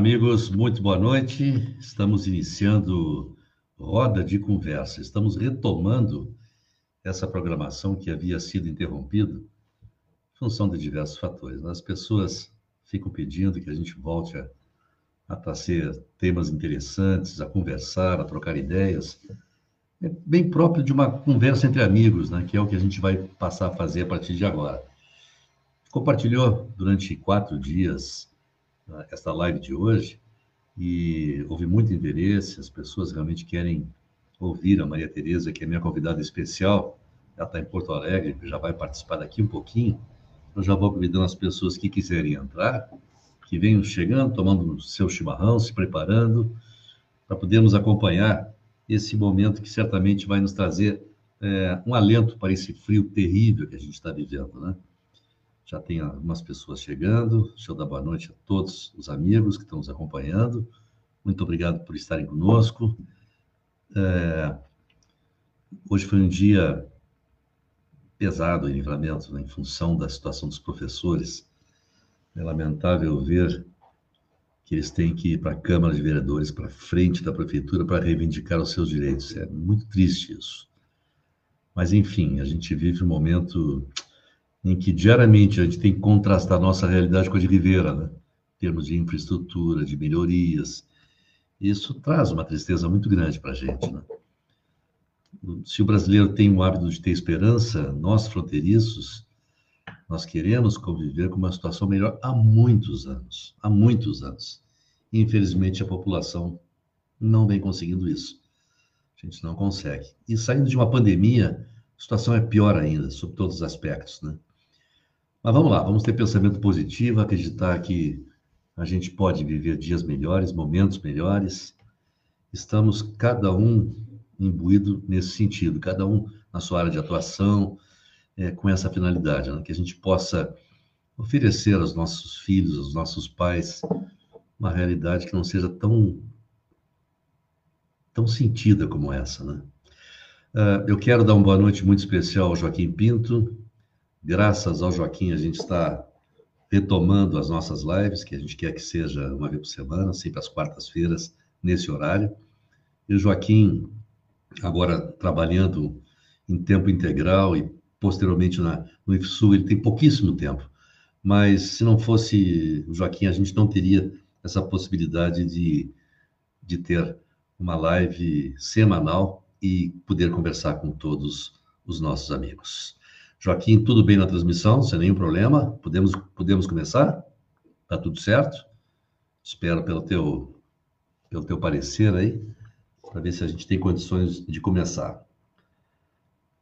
Amigos, muito boa noite. Estamos iniciando roda de conversa. Estamos retomando essa programação que havia sido interrompida em função de diversos fatores. As pessoas ficam pedindo que a gente volte a, a trazer temas interessantes, a conversar, a trocar ideias. É bem próprio de uma conversa entre amigos, né? que é o que a gente vai passar a fazer a partir de agora. Compartilhou durante quatro dias esta live de hoje e houve muito interesse, as pessoas realmente querem ouvir a Maria Tereza, que é minha convidada especial. Ela está em Porto Alegre, já vai participar daqui um pouquinho. Eu já vou convidando as pessoas que quiserem entrar, que venham chegando, tomando seu chimarrão, se preparando, para podermos acompanhar esse momento que certamente vai nos trazer é, um alento para esse frio terrível que a gente está vivendo, né? Já tem algumas pessoas chegando. Deixa eu dar boa noite a todos os amigos que estão nos acompanhando. Muito obrigado por estarem conosco. É... Hoje foi um dia pesado em livramento, né, em função da situação dos professores. É lamentável ver que eles têm que ir para a Câmara de Vereadores, para frente da Prefeitura, para reivindicar os seus direitos. É muito triste isso. Mas, enfim, a gente vive um momento em que diariamente a gente tem que contrastar nossa realidade com a de Rivera, né? em termos de infraestrutura, de melhorias. Isso traz uma tristeza muito grande para a gente. Né? Se o brasileiro tem o hábito de ter esperança, nós fronteiriços, nós queremos conviver com uma situação melhor há muitos anos, há muitos anos. Infelizmente, a população não vem conseguindo isso. A gente não consegue. E saindo de uma pandemia, a situação é pior ainda, sob todos os aspectos, né? Mas vamos lá, vamos ter pensamento positivo, acreditar que a gente pode viver dias melhores, momentos melhores. Estamos cada um imbuído nesse sentido, cada um na sua área de atuação, é, com essa finalidade, né? que a gente possa oferecer aos nossos filhos, aos nossos pais, uma realidade que não seja tão tão sentida como essa, né? Uh, eu quero dar uma boa noite muito especial ao Joaquim Pinto, Graças ao Joaquim, a gente está retomando as nossas lives, que a gente quer que seja uma vez por semana, sempre às quartas-feiras, nesse horário. E o Joaquim, agora trabalhando em tempo integral e posteriormente na, no IFSU, ele tem pouquíssimo tempo. Mas se não fosse o Joaquim, a gente não teria essa possibilidade de, de ter uma live semanal e poder conversar com todos os nossos amigos. Joaquim, tudo bem na transmissão? Sem nenhum problema? Podemos, podemos começar? Tá tudo certo? Espero pelo teu, pelo teu parecer aí, para ver se a gente tem condições de começar.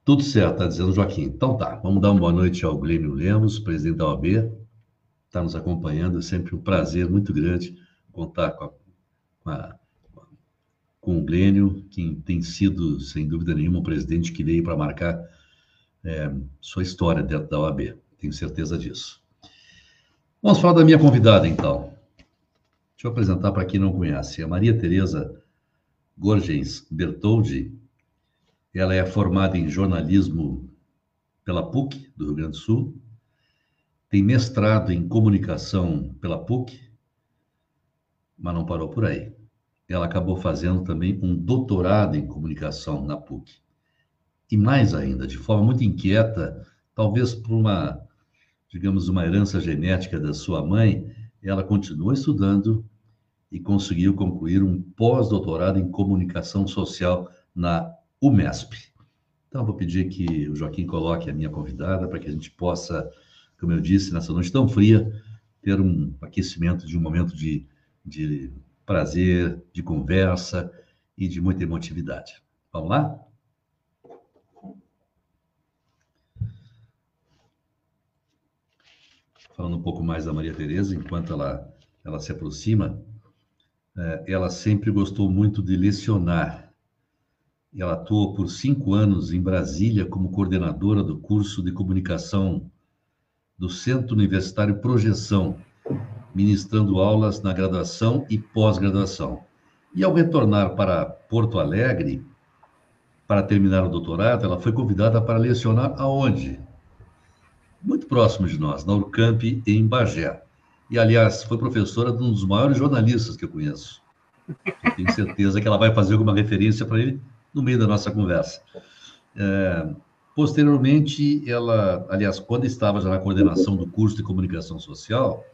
Tudo certo, tá dizendo Joaquim. Então tá, vamos dar uma boa noite ao Glênio Lemos, presidente da OAB, está nos acompanhando. É sempre um prazer muito grande contar com, a, com, a, com o Glênio, que tem sido, sem dúvida nenhuma, um presidente que veio para marcar é, sua história dentro da OAB, tenho certeza disso. Vamos falar da minha convidada, então. Deixa eu apresentar para quem não conhece. A Maria Tereza Gorgens Bertoldi, ela é formada em jornalismo pela PUC, do Rio Grande do Sul, tem mestrado em comunicação pela PUC, mas não parou por aí. Ela acabou fazendo também um doutorado em comunicação na PUC e mais ainda, de forma muito inquieta, talvez por uma, digamos, uma herança genética da sua mãe, ela continuou estudando e conseguiu concluir um pós-doutorado em comunicação social na UMESP. Então, vou pedir que o Joaquim coloque a minha convidada para que a gente possa, como eu disse, nessa noite tão fria, ter um aquecimento de um momento de, de prazer, de conversa e de muita emotividade. Vamos lá? Falando um pouco mais da Maria Tereza, enquanto ela, ela se aproxima, é, ela sempre gostou muito de lecionar. Ela atuou por cinco anos em Brasília como coordenadora do curso de comunicação do Centro Universitário Projeção, ministrando aulas na graduação e pós-graduação. E ao retornar para Porto Alegre, para terminar o doutorado, ela foi convidada para lecionar aonde? Muito próximo de nós, na Urcamp, em Bagé. e, aliás, foi professora de um dos maiores jornalistas que eu conheço. Eu tenho certeza que ela vai fazer alguma referência para ele no meio da nossa conversa. É, posteriormente, ela, aliás, quando estava já na coordenação do curso de comunicação social,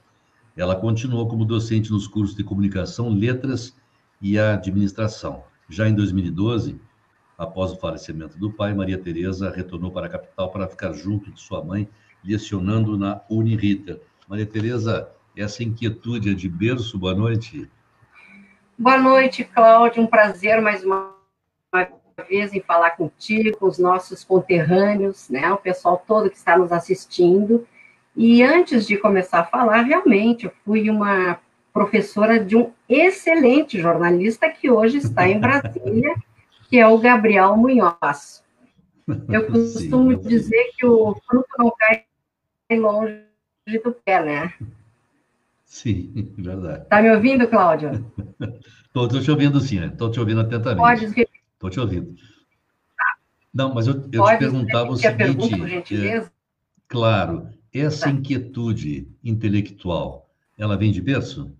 ela continuou como docente nos cursos de comunicação, letras e administração. Já em 2012, após o falecimento do pai, Maria Tereza retornou para a capital para ficar junto de sua mãe, lecionando na Uniriter. Maria Tereza, essa inquietude é de berço. Boa noite. Boa noite, Cláudio. Um prazer mais uma, uma vez em falar contigo, com os nossos conterrâneos, né? O pessoal todo que está nos assistindo. E antes de começar a falar, realmente, eu fui uma professora de um excelente jornalista que hoje está em Brasília, que é o Gabriel Munhoz. Eu costumo Sim, dizer que o fruto não cai longe do pé, né? Sim, verdade. Está me ouvindo, Cláudio? Estou te ouvindo, sim. Estou te ouvindo atentamente. Pode Estou te ouvindo. Tá. Não, mas eu, eu te perguntava o seguinte... Pergunta, por gentileza? É, claro. Essa tá. inquietude intelectual, ela vem de berço?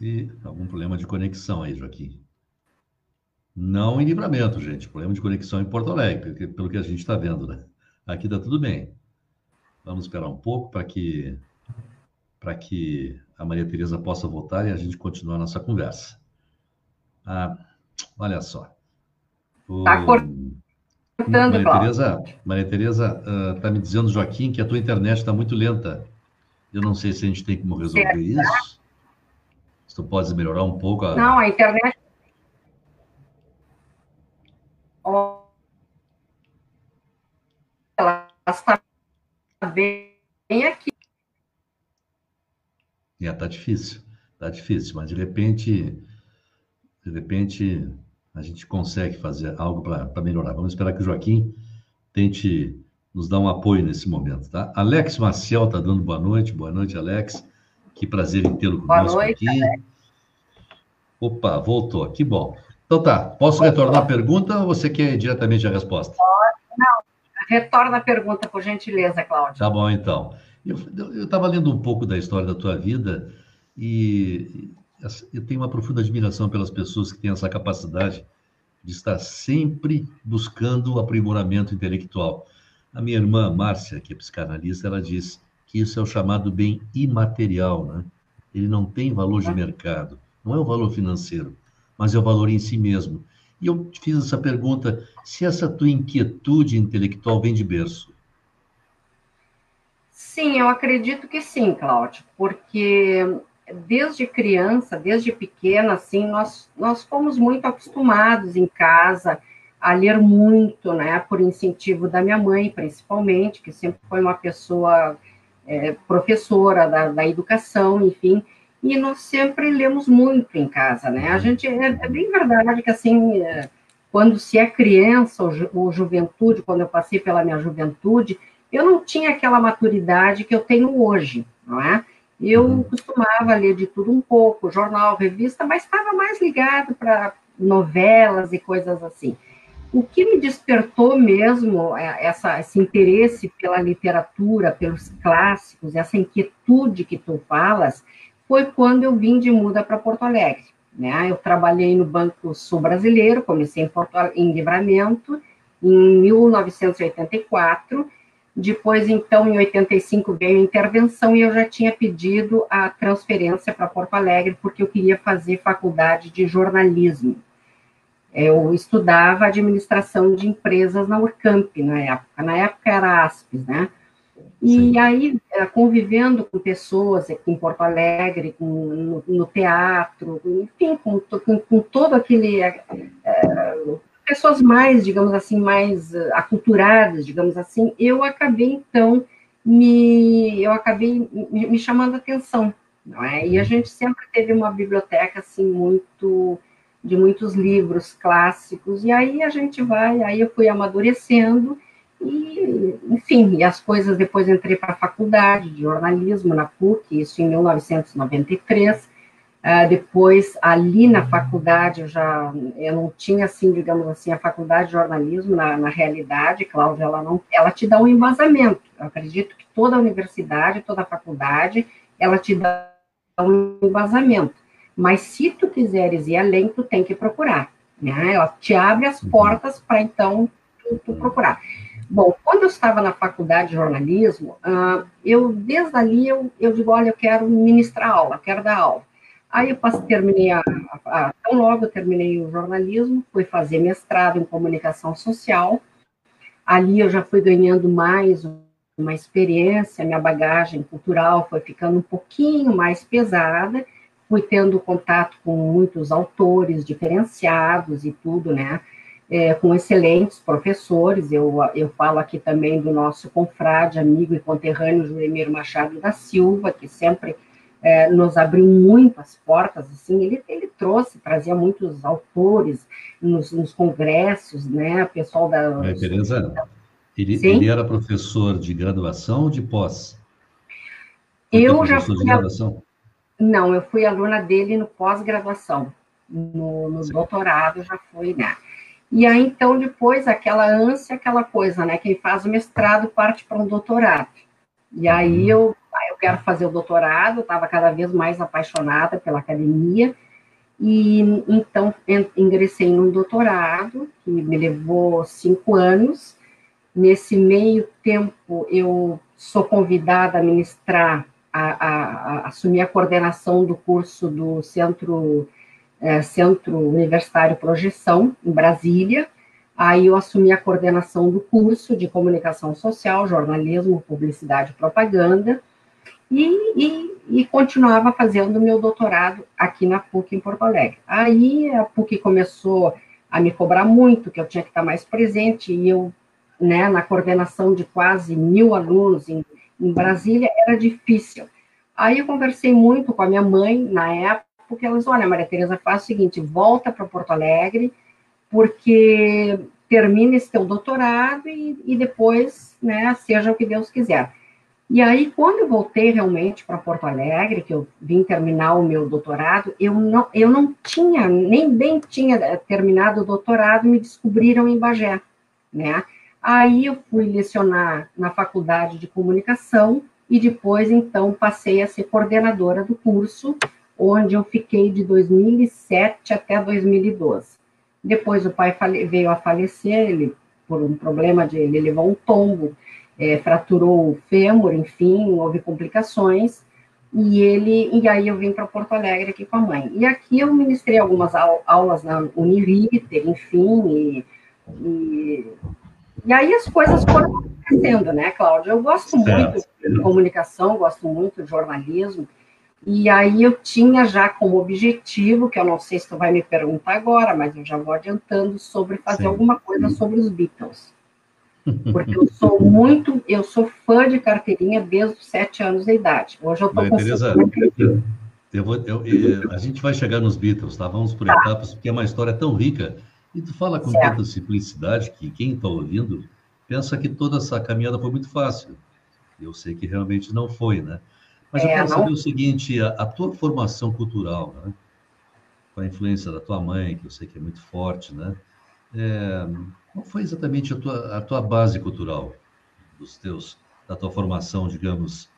E algum problema de conexão aí, Joaquim? Não em livramento, gente. Problema de conexão em Porto Alegre, pelo que a gente está vendo, né? Aqui está tudo bem. Vamos esperar um pouco para que que a Maria Tereza possa voltar e a gente continuar a nossa conversa. Ah, olha só. Está cortando, Maria Tereza, Maria Tereza está uh, me dizendo, Joaquim, que a tua internet está muito lenta. Eu não sei se a gente tem como resolver certo. isso. Se tu pode melhorar um pouco. A... Não, a internet ela está bem aqui. É, tá difícil, tá difícil, mas de repente, de repente, a gente consegue fazer algo para melhorar. Vamos esperar que o Joaquim tente nos dar um apoio nesse momento, tá? Alex Maciel tá dando boa noite, boa noite, Alex. Que prazer em tê-lo conosco boa noite, aqui. Alex. Opa, voltou, que bom. Então tá, posso retornar a pergunta ou você quer diretamente a resposta? Não, retorna a pergunta, por gentileza, Cláudio. Tá bom, então. Eu estava lendo um pouco da história da tua vida e eu tenho uma profunda admiração pelas pessoas que têm essa capacidade de estar sempre buscando o aprimoramento intelectual. A minha irmã Márcia, que é psicanalista, ela diz que isso é o chamado bem imaterial, né? Ele não tem valor de mercado, não é o valor financeiro mas é o valor em si mesmo. E eu te fiz essa pergunta: se essa tua inquietude intelectual vem de berço? Sim, eu acredito que sim, Cláudio, porque desde criança, desde pequena, assim, nós, nós fomos muito acostumados em casa a ler muito, né, por incentivo da minha mãe, principalmente, que sempre foi uma pessoa é, professora da, da educação, enfim, e nós sempre lemos muito em casa, né? A gente é, é bem verdade que assim, é, quando se é criança ou, ju, ou, juventude, quando eu passei pela minha juventude, eu não tinha aquela maturidade que eu tenho hoje, não é? Eu uhum. costumava ler de tudo um pouco, jornal, revista, mas estava mais ligado para novelas e coisas assim. O que me despertou mesmo é, essa, esse interesse pela literatura, pelos clássicos, essa inquietude que tu falas, foi quando eu vim de muda para Porto Alegre. Né? Eu trabalhei no Banco Sul Brasileiro, comecei em, Porto, em Livramento, em 1984. Depois, então, em 85 veio a intervenção e eu já tinha pedido a transferência para Porto Alegre porque eu queria fazer faculdade de jornalismo. Eu estudava administração de empresas na Urcamp na época. Na época era ASPES, né? E Sim. aí, eh, convivendo com pessoas aqui em Porto Alegre, com, no, no teatro, enfim, com, com, com todo aquele. É, pessoas mais, digamos assim, mais aculturadas, digamos assim, eu acabei, então, me, eu acabei me, me chamando a atenção, não é? E a uhum. gente sempre teve uma biblioteca, assim, muito de muitos livros clássicos, e aí a gente vai, aí eu fui amadurecendo, e, enfim, e as coisas depois entrei para a faculdade de jornalismo na PUC, isso em 1993. Uh, depois, ali na faculdade, eu já eu não tinha, assim, digamos assim, a faculdade de jornalismo na, na realidade, Cláudia, ela não, ela te dá um embasamento. Eu acredito que toda universidade, toda faculdade, ela te dá um embasamento. Mas se tu quiseres ir além, tu tem que procurar, né? Ela te abre as uhum. portas para então tu, tu, procurar. Bom, quando eu estava na faculdade de jornalismo, uh, eu desde ali eu, eu digo, olha, eu quero ministrar aula, quero dar aula. Aí eu passei, terminei a, a, a, tão logo eu terminei o jornalismo, fui fazer mestrado em comunicação social. Ali eu já fui ganhando mais uma experiência, minha bagagem cultural foi ficando um pouquinho mais pesada, fui tendo contato com muitos autores diferenciados e tudo, né? É, com excelentes professores. Eu, eu falo aqui também do nosso confrade, amigo e conterrâneo Joemir Machado da Silva, que sempre é, nos abriu muito as portas, assim, ele, ele trouxe, trazia muitos autores nos, nos congressos, né, pessoal da... É, Tereza, ele, ele, era professor de graduação ou de pós? eu já fui... De graduação? Não, eu fui aluna dele no pós-graduação, no, no doutorado já fui, né, e aí, então, depois, aquela ânsia, aquela coisa, né, quem faz o mestrado parte para um doutorado, e aí uhum. eu eu quero fazer o doutorado, estava cada vez mais apaixonada pela academia, e então ingressei num doutorado, que me levou cinco anos. Nesse meio tempo, eu sou convidada a ministrar, a, a, a assumir a coordenação do curso do Centro, é, Centro Universitário Projeção, em Brasília. Aí eu assumi a coordenação do curso de comunicação social, jornalismo, publicidade e propaganda e, e, e continuava fazendo meu doutorado aqui na PUC em Porto Alegre. Aí a PUC começou a me cobrar muito, que eu tinha que estar mais presente, e eu, né, na coordenação de quase mil alunos em, em Brasília, era difícil. Aí eu conversei muito com a minha mãe, na época, porque elas, olha, Maria Tereza, faz o seguinte, volta para Porto Alegre, porque termina esse teu doutorado e, e depois, né, seja o que Deus quiser. E aí, quando eu voltei realmente para Porto Alegre, que eu vim terminar o meu doutorado, eu não, eu não tinha, nem bem tinha eh, terminado o doutorado, me descobriram em Bagé, né? Aí eu fui lecionar na faculdade de comunicação e depois, então, passei a ser coordenadora do curso, onde eu fiquei de 2007 até 2012. Depois o pai veio a falecer, ele, por um problema de, ele levou um tombo, é, fraturou o fêmur, enfim, houve complicações, e ele, e aí eu vim para Porto Alegre aqui com a mãe. E aqui eu ministrei algumas aulas na Uniriter, enfim, e, e, e, aí as coisas foram acontecendo, né, Cláudia? Eu gosto muito de comunicação, gosto muito de jornalismo, e aí eu tinha já como objetivo, que eu não sei se tu vai me perguntar agora, mas eu já vou adiantando, sobre fazer Sim. alguma coisa sobre os Beatles. Porque eu sou muito, eu sou fã de carteirinha desde os sete anos de idade. Hoje eu estou com Tereza, eu vou, eu, eu, a gente vai chegar nos Beatles, tá? Vamos por tá. etapas, porque é uma história tão rica. E tu fala com certo. tanta simplicidade que quem está ouvindo pensa que toda essa caminhada foi muito fácil. Eu sei que realmente não foi, né? Mas é, eu quero não... saber o seguinte, a, a, tua formação cultural, né? Com a influência da tua mãe, que eu sei que é muito forte, né? É, qual foi exatamente a tua, a tua base cultural, dos teus, da tua formação, digamos,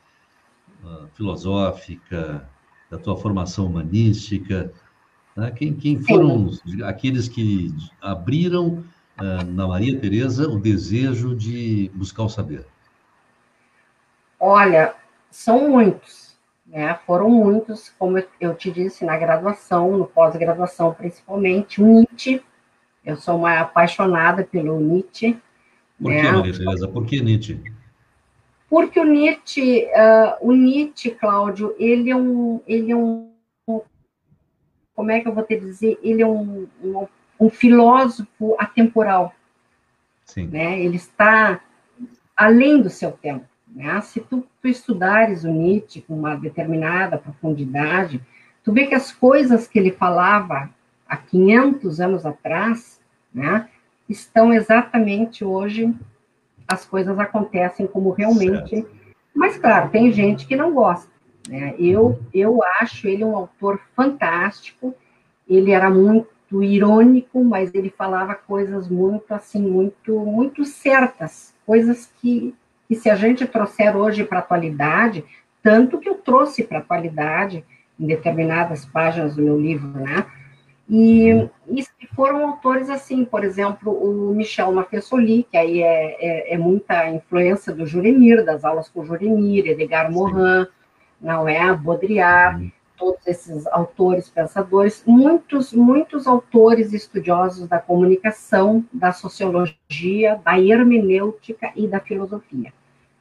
uh, filosófica, da tua formação humanística? Né? Quem, quem foram aqueles que abriram uh, na Maria Tereza o desejo de buscar o saber? Olha, são muitos, né? Foram muitos, como eu te disse, na graduação, no pós-graduação principalmente, o Nietzsche, eu sou uma apaixonada pelo Nietzsche. Por né? que, Maria? Por que Nietzsche? Porque o Nietzsche, uh, o Nietzsche, Cláudio, ele é um, ele é um, como é que eu vou te dizer? Ele é um, um, um filósofo atemporal. Sim. Né? Ele está além do seu tempo. Né? Se tu, tu estudares o Nietzsche com uma determinada profundidade, tu vê que as coisas que ele falava há 500 anos atrás, né, estão exatamente hoje, as coisas acontecem como realmente. Certo. Mas, claro, tem gente que não gosta, Né? Eu, eu acho ele um autor fantástico, ele era muito irônico, mas ele falava coisas muito assim, muito, muito certas, coisas que, que se a gente trouxer hoje para a atualidade, tanto que eu trouxe para a atualidade em determinadas páginas do meu livro, né? E, e, foram autores assim, por exemplo, o Michel Maffesoli, que aí é, é, é, muita influência do Juremir, das aulas com Juremir, Edgar Morin, não é? Baudrillard, todos esses autores, pensadores, muitos, muitos autores estudiosos da comunicação, da sociologia, da hermenêutica e da filosofia,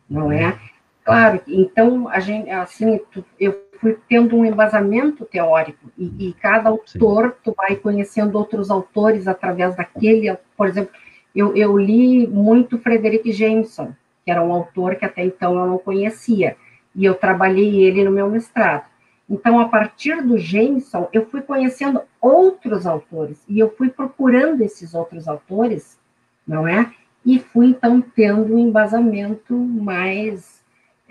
não é? Claro, então, a gente, assim, eu fui tendo um embasamento teórico, e, e cada autor, Sim. tu vai conhecendo outros autores através daquele, por exemplo, eu, eu li muito Frederick Jameson, que era um autor que até então eu não conhecia, e eu trabalhei ele no meu mestrado. Então, a partir do Jameson, eu fui conhecendo outros autores, e eu fui procurando esses outros autores, não é? E fui, então, tendo um embasamento mais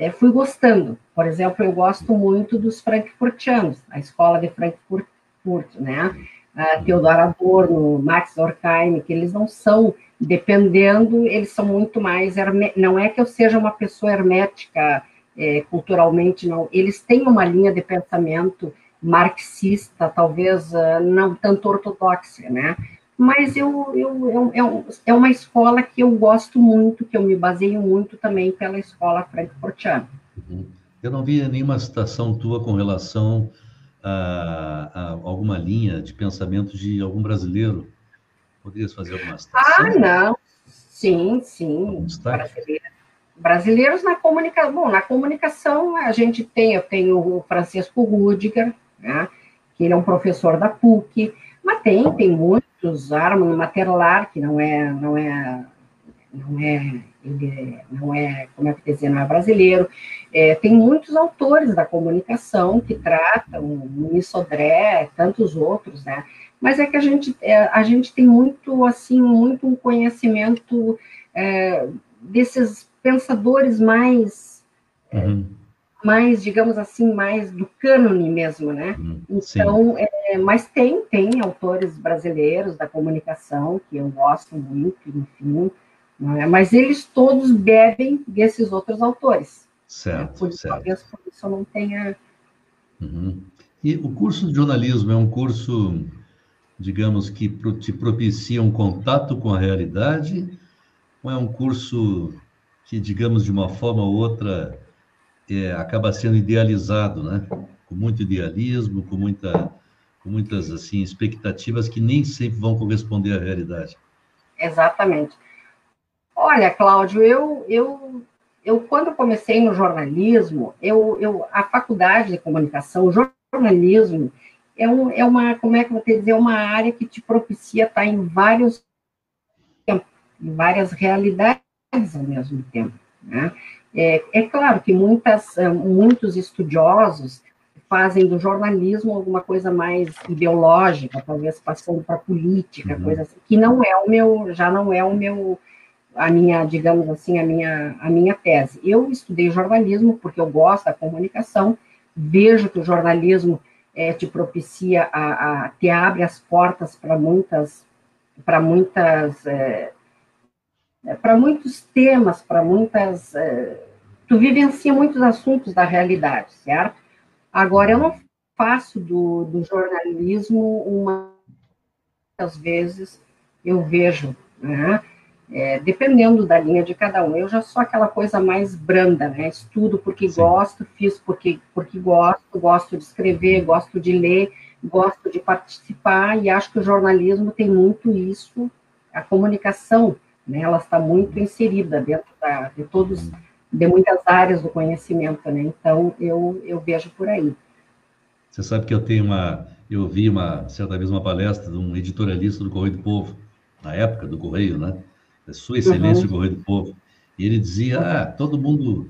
é, fui gostando. Por exemplo, eu gosto muito dos frankfurtianos, a escola de Frankfurt, né? A Theodor Adorno, Max Horkheim, que eles não são, dependendo, eles são muito mais, não é que eu seja uma pessoa hermética é, culturalmente, não, eles têm uma linha de pensamento marxista, talvez uh, não tanto ortodoxa, né? mas eu, eu, eu, é uma escola que eu gosto muito, que eu me baseio muito também pela escola frankfurtiana. Uhum. Eu não vi nenhuma citação tua com relação a, a, alguma linha de pensamento de algum brasileiro. Poderias fazer alguma citação? Ah, não. Sim, sim. Brasileiros. Brasileiros na comunicação. Bom, na comunicação a gente tem, eu tenho o Francisco Rudiger, né, que ele é um professor da PUC, mas tem, tem muito outros, Armand Materlar, que não é, não é, não é, ele não é, como é que dizer, não é brasileiro. É, tem muitos autores da comunicação que tratam, Muniz Sodré, tantos outros, né? Mas é que a gente, é, a gente tem muito, assim, muito um conhecimento é, desses pensadores mais uhum mais, digamos assim, mais do cânone mesmo, né? Hum, então, é, mas tem, tem autores brasileiros da comunicação que eu gosto muito, enfim, é? mas eles todos bebem desses outros autores. Certo, né? por, certo. Talvez por isso eu não tenha... Uhum. E o curso de jornalismo é um curso, digamos, que te propicia um contato com a realidade, ou é um curso que, digamos, de uma forma ou outra é, acaba sendo idealizado, né? Com muito idealismo, com, muita, com muitas assim expectativas que nem sempre vão corresponder à realidade. Exatamente. Olha, Cláudio, eu, eu, eu quando comecei no jornalismo, eu, eu, a faculdade de comunicação, o jornalismo é, um, é uma, como é que eu vou te dizer, uma área que te propicia estar em vários em várias realidades ao mesmo tempo, né? É, é claro que muitas, é, muitos estudiosos fazem do jornalismo alguma coisa mais ideológica, talvez passando para política, uhum. coisa assim, que não é o meu, já não é o meu, a minha, digamos assim, a minha, a minha tese. Eu estudei jornalismo porque eu gosto da comunicação, vejo que o jornalismo é, te propicia a, a te abre as portas para muitas, para muitas é, para muitos temas, para muitas. É, tu vivencia muitos assuntos da realidade, certo? Agora, eu não faço do, do jornalismo uma. Às vezes eu vejo, né? É, dependendo da linha de cada um. Eu já sou aquela coisa mais branda, né? Estudo porque Sim. gosto, fiz porque, porque gosto, gosto de escrever, gosto de ler, gosto de participar, e acho que o jornalismo tem muito isso, a comunicação né? Ela está muito inserida dentro da, de todos, de muitas áreas do conhecimento, né? Então, eu, eu vejo por aí. Você sabe que eu tenho uma, eu vi uma, certa vez uma palestra de um editorialista do Correio do Povo, na época do Correio, né? Sua Excelência uhum. do Correio do Povo. E ele dizia, ah, todo mundo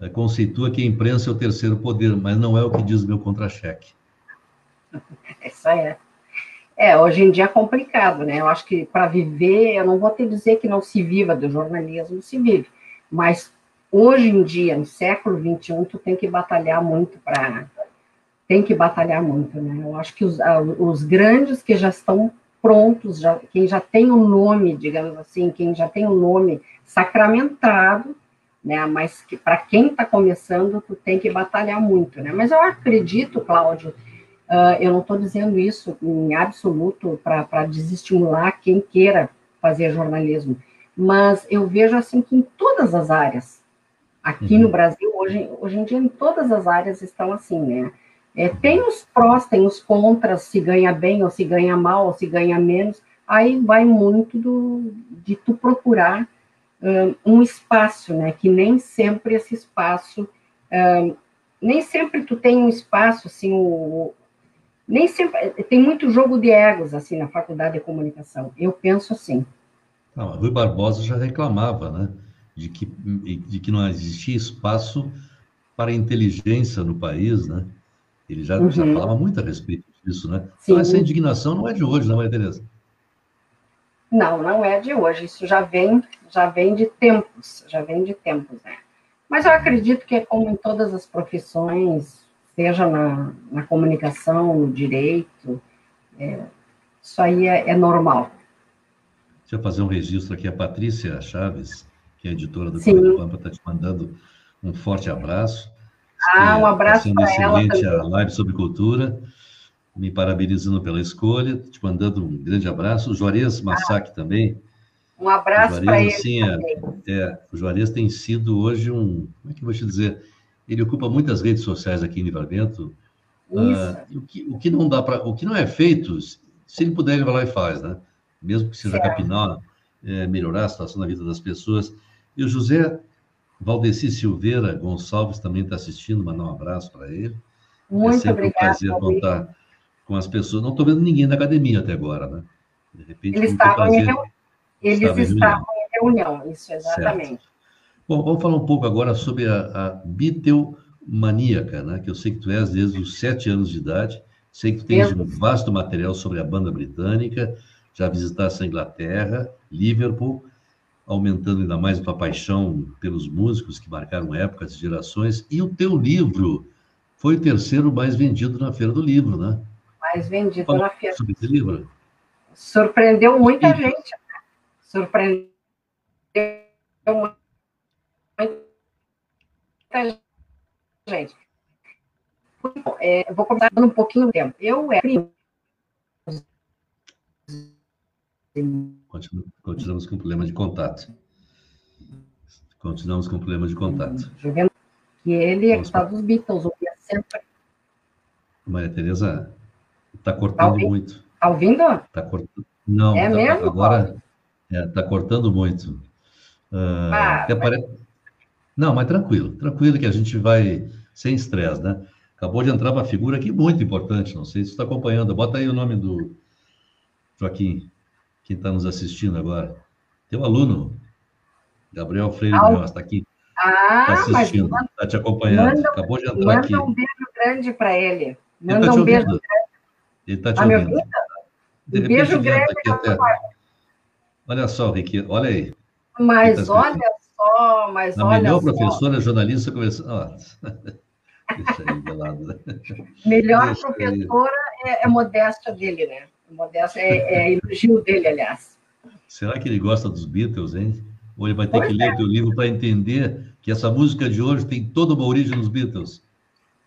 eh, conceitua que a imprensa é o terceiro poder, mas não é o que diz o meu contra-cheque. Isso é. É, hoje em dia é complicado, né? Eu acho que para viver, eu não vou te dizer que não se viva do jornalismo, se vive, mas hoje em dia, no século XXI, tu tem que batalhar muito para tem que batalhar muito, né? Eu acho que os, os grandes que já estão prontos, já, quem já tem o um nome, digamos assim, quem já tem o um nome sacramentado, né? Mas que para quem está começando, tu tem que batalhar muito, né? Mas eu acredito, Cláudio, uh, eu não estou dizendo isso em absoluto para desestimular quem queira fazer jornalismo, mas eu vejo assim que em todas as áreas, aqui uhum. no Brasil, hoje, hoje em dia, em todas as áreas estão assim, né? É, tem os prós, tem os contras, se ganha bem ou se ganha mal, ou se ganha menos. Aí vai muito do, de tu procurar um, um espaço, né? Que nem sempre esse espaço, um, nem sempre tu tem um espaço, assim, o, nem sempre, tem muito jogo de egos, assim, na faculdade de comunicação. Eu penso assim. Não, Rui Barbosa já reclamava, né? De que, de que não existia espaço para inteligência no país, né? Ele já, uhum. já falava muito a respeito disso, né? Sim. Então, essa indignação não é de hoje, não é, Tereza? Não, não é de hoje. Isso já vem, já vem de tempos, já vem de tempos, né? Mas eu acredito que é como em todas as profissões, seja na, na comunicação, no direito, é, isso aí é, é, normal. Deixa eu fazer um registro aqui. A Patrícia Chaves, que é editora do Correio Pampa, está te mandando um forte abraço. Ah, um abraço para ela também. a live sobre cultura, me parabenizando pela escolha, te mandando um grande abraço. O Juarez Massac ah, também. Um abraço para ele sim, é, é, o Juarez tem sido hoje um, como é que eu vou te dizer? Ele ocupa muitas redes sociais aqui em Livramento. Ah, o, que, o que não dá para, o que não é feito, se ele puder, ele vai lá e faz, né? Mesmo que seja capinar, é, melhorar a situação da vida das pessoas. E o José Valdeci Silveira Gonçalves também está assistindo, mandar um abraço para ele. Muito é sempre obrigado, um prazer contar com as pessoas. Não estou vendo ninguém na academia até agora, né? De repente, eles estavam, em, reu... eles estavam em reunião, isso, exatamente. Certo. Bom, vamos falar um pouco agora sobre a, a Beatlemaníaca, né? Que eu sei que tu és desde os sete anos de idade. Sei que tu tens um vasto material sobre a banda britânica, já visitaste a Inglaterra, Liverpool, aumentando ainda mais a tua paixão pelos músicos que marcaram épocas e gerações. E o teu livro foi o terceiro mais vendido na Feira do Livro, né? Mais vendido Fala na Feira. Sobre esse livro. Surpreendeu muita gente. Né? Surpreendeu muita gente. É, vou começar dando um pouquinho de tempo. Eu era Continuamos com problema de contato. Continuamos com problema de contato. E ele é que está dos Beatles, ouvia sempre. Maria Tereza, está cortando tá muito. Está ouvindo? Está cortando. Não, é tá, mesmo, agora está é, tá cortando muito. Uh, ah, apare... Não, mas tranquilo, tranquilo que a gente vai sem estresse, né? Acabou de entrar uma figura aqui muito importante, não sei se você está acompanhando. Bota aí o nome do Joaquim quem está nos assistindo agora. Teu aluno, Gabriel Freire ah, está aqui. Ah, está assistindo, está te acompanhando. Manda, Acabou de entrar manda aqui. Manda um beijo grande para ele. Manda ele tá um beijo grande. Ele está te tá ouvindo. Um beijo grande. Olha só, Ricky, olha aí. Mas tá olha só, mas A olha melhor só. professora jornalista. Oh. Deixa aí de lado. Né? Melhor Deixa professora é, é modéstia dele, né? Modéstia é, é elogio dele, aliás. Será que ele gosta dos Beatles, hein? Ou ele vai ter pois que ler o teu livro para entender que essa música de hoje tem toda uma origem nos Beatles?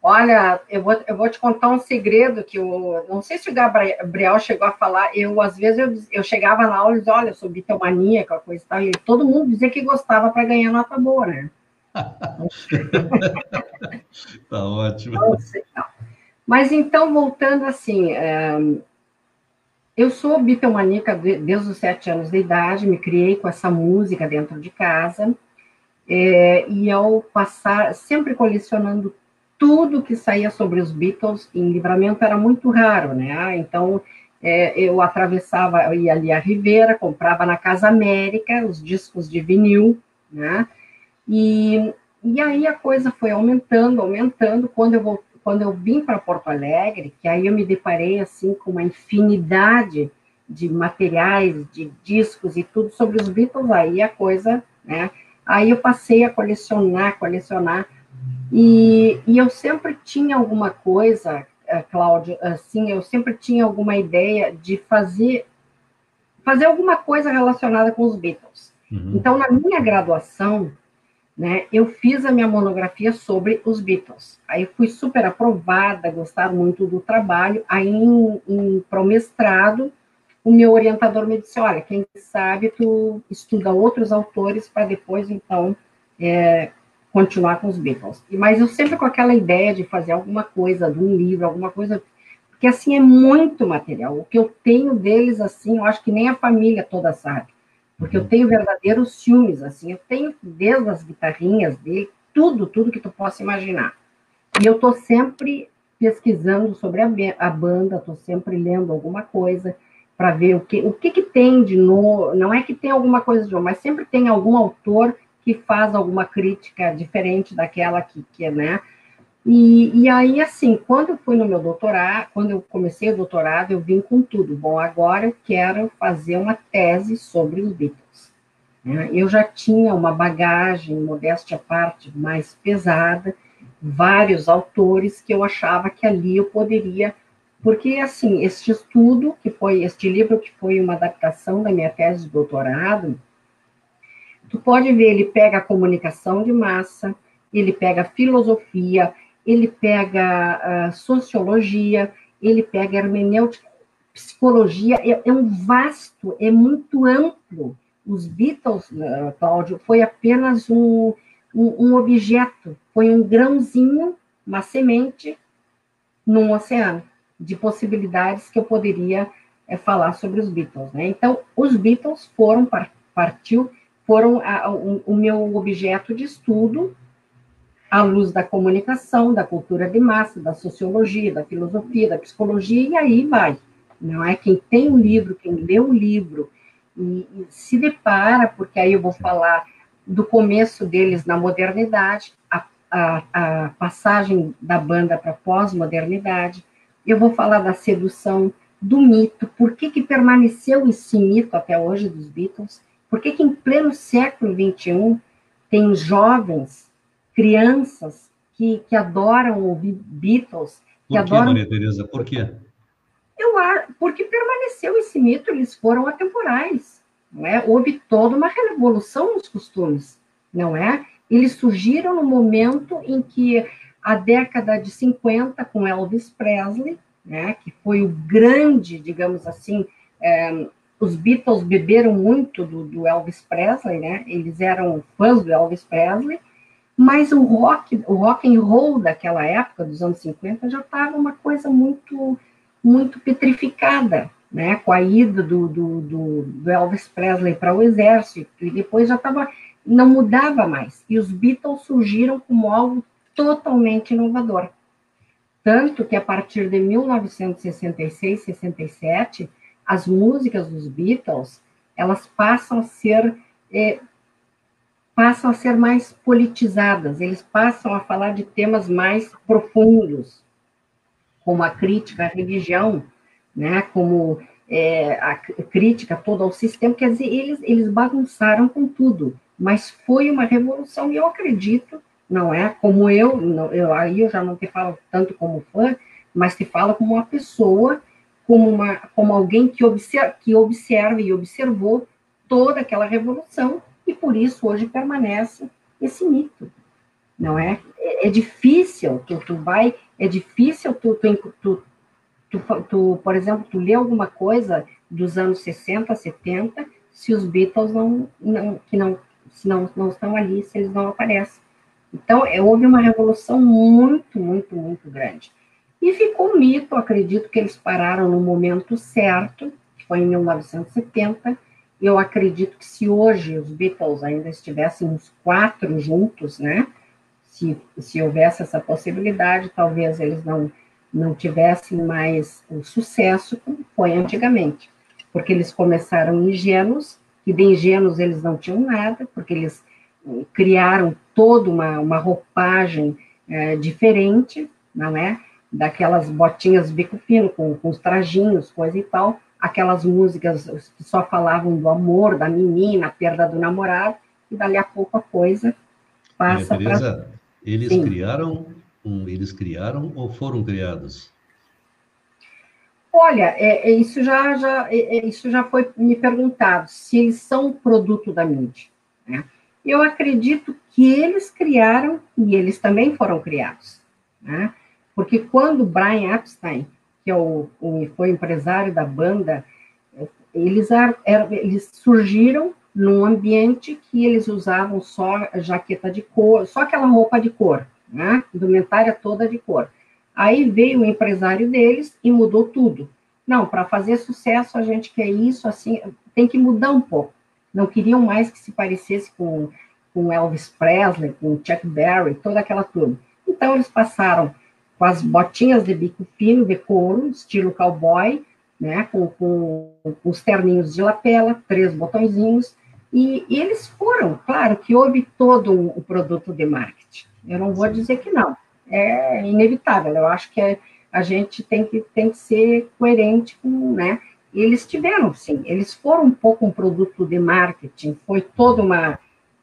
Olha, eu vou, eu vou te contar um segredo que eu não sei se o Gabriel chegou a falar. Eu, às vezes, eu, eu chegava na aula e dizia, olha, eu sou Beatlemaníaca, coisa e tal, e todo mundo dizia que gostava para ganhar nota boa, né? tá ótimo. Sei, não. Mas então, voltando assim, é, eu sou bitomaníaca desde os sete anos de idade, me criei com essa música dentro de casa, é, e ao passar, sempre colecionando tudo que saía sobre os Beatles, em livramento era muito raro, né? Ah, então, é, eu atravessava, eu ia ali a Ribeira, comprava na Casa América os discos de vinil, né? E, e aí a coisa foi aumentando, aumentando. Quando eu voltei, quando eu vim para Porto Alegre, que aí eu me deparei assim com uma infinidade de materiais, de discos e tudo sobre os Beatles, aí a coisa, né, Aí eu passei a colecionar, colecionar, e, e eu sempre tinha alguma coisa, eh, Cláudio, assim, eu sempre tinha alguma ideia de fazer fazer alguma coisa relacionada com os Beatles. Uhum. Então, na minha graduação, né, eu fiz a minha monografia sobre os Beatles. Aí fui super aprovada, gostaram muito do trabalho. Aí, em, em, para o mestrado, o meu orientador me disse, olha, quem sabe tu estuda outros autores para depois, então, é, continuar com os Beatles. Mas eu sempre com aquela ideia de fazer alguma coisa, de um livro, alguma coisa porque assim é muito material. O que eu tenho deles, assim, eu acho que nem a família toda sabe. Porque eu uhum. tenho verdadeiros ciúmes, assim, eu tenho desde as guitarrinhas dele, tudo, tudo que tu possa imaginar. E eu tô sempre pesquisando sobre a, a banda, tô sempre lendo alguma coisa para ver o que o que, que tem de novo. Não é que tem alguma coisa de novo, mas sempre tem algum autor que faz alguma crítica diferente daquela que, que né? E, e aí, assim, quando eu fui no meu doutorado, quando eu comecei o doutorado, eu vim com tudo. Bom, agora eu quero fazer uma tese sobre os Beatles. Né? Eu já tinha uma bagagem, modéstia à parte, mais pesada, vários autores que eu achava que ali eu poderia porque assim este estudo que foi este livro que foi uma adaptação da minha tese de doutorado tu pode ver ele pega a comunicação de massa ele pega filosofia ele pega sociologia, ele pega hermenêutica, psicologia, é, é, um vasto, é muito amplo. Os Beatles, uh, Cláudio, foi apenas um, um, um, objeto, foi um grãozinho, uma semente num oceano de possibilidades que eu poderia é, falar sobre os Beatles. Né? Então, os Beatles foram, partiu, foram a, o, o meu objeto de estudo à luz da comunicação, da cultura de massa, da sociologia, da filosofia, da psicologia, e aí vai. Não é quem tem o livro, quem lê o livro e, e se depara, porque aí eu vou falar do começo deles na modernidade, a, a, a passagem da banda para pós-modernidade, eu vou falar da sedução, do mito, por que, que permaneceu esse mito até hoje dos Beatles, por que, que em pleno século XXI tem jovens crianças que, que adoram ouvir Beatles. Que por que, adoram... Maria Tereza, por quê? Eu, porque permaneceu esse mito, eles foram atemporais. Não é? Houve toda uma revolução nos costumes, não é? Eles surgiram no momento em que a década de 50, com Elvis Presley, né, que foi o grande, digamos assim, é, os Beatles beberam muito do, do, Elvis Presley, né? Eles eram fãs do Elvis Presley, mas o rock, o rock and roll daquela época, dos anos 50, já estava uma coisa muito, muito petrificada, né? Com a ida do, do, do, do Elvis Presley para o exército, e depois já estava, não mudava mais. E os Beatles surgiram como algo totalmente inovador. Tanto que a partir de 1966, 67, as músicas dos Beatles, elas passam a ser é, passam a ser mais politizadas, eles passam a falar de temas mais profundos, como a crítica à religião, né, como é, a crítica toda ao sistema, quer dizer, eles, eles bagunçaram com tudo, mas foi uma revolução, e eu acredito, não é, como eu, não, eu aí eu já não te falo tanto como fã, mas te falo como uma pessoa, como, uma, como alguém que observa, que observa e observou toda aquela revolução e por isso hoje permanece esse mito, não é? É, é difícil, tu, tu vai, é difícil tu, tu, tu, tu, tu, por exemplo, tu lê alguma coisa dos anos 60, 70, se os Beatles não, não, que não, se não, não estão ali, se eles não aparecem. Então, é, houve uma revolução muito, muito, muito grande. E ficou um mito, acredito que eles pararam no momento certo, que foi em 1970, eu acredito que se hoje os Beatles ainda estivessem os quatro juntos, né? Se, se houvesse essa possibilidade, talvez eles não, não tivessem mais o sucesso como foi antigamente. Porque eles começaram ingênuos, e de ingênuos eles não tinham nada, porque eles eh, criaram toda uma, uma roupagem é, diferente, não é? Daquelas botinhas bico fino, com, com os trajinhos, coisa e tal, aquelas músicas que só falavam do amor, da menina, perda do namorado, que dali a pouco a coisa passa para... Eles Sim. criaram, um, eles criaram ou foram criados? Olha, é, é, isso, já, já, é, é, isso já foi me perguntado, se eles são produto da mídia. Né? Eu acredito que eles criaram e eles também foram criados. Né? Porque quando Brian Epstein, que é o, o, foi empresário da banda, eles, eram, eles surgiram num ambiente que eles usavam só jaqueta de cor, só aquela roupa de cor, né? Indumentária toda de cor. Aí veio o empresário deles e mudou tudo. Não, para fazer sucesso a gente quer isso, assim, tem que mudar um pouco. Não queriam mais que se parecesse com, com Elvis Presley, com Chuck Berry, toda aquela turma. Então eles passaram com as botinhas de bico fino, de couro, estilo cowboy, né, com, com, com os terninhos de lapela, três botõezinhos, e, e, eles foram, claro que houve todo um, produto de marketing. Eu não vou dizer que não, é inevitável. Eu acho que é, a gente tem que, tem que ser coerente com, né? Eles tiveram, sim, eles foram um pouco um produto de marketing, foi toda uma,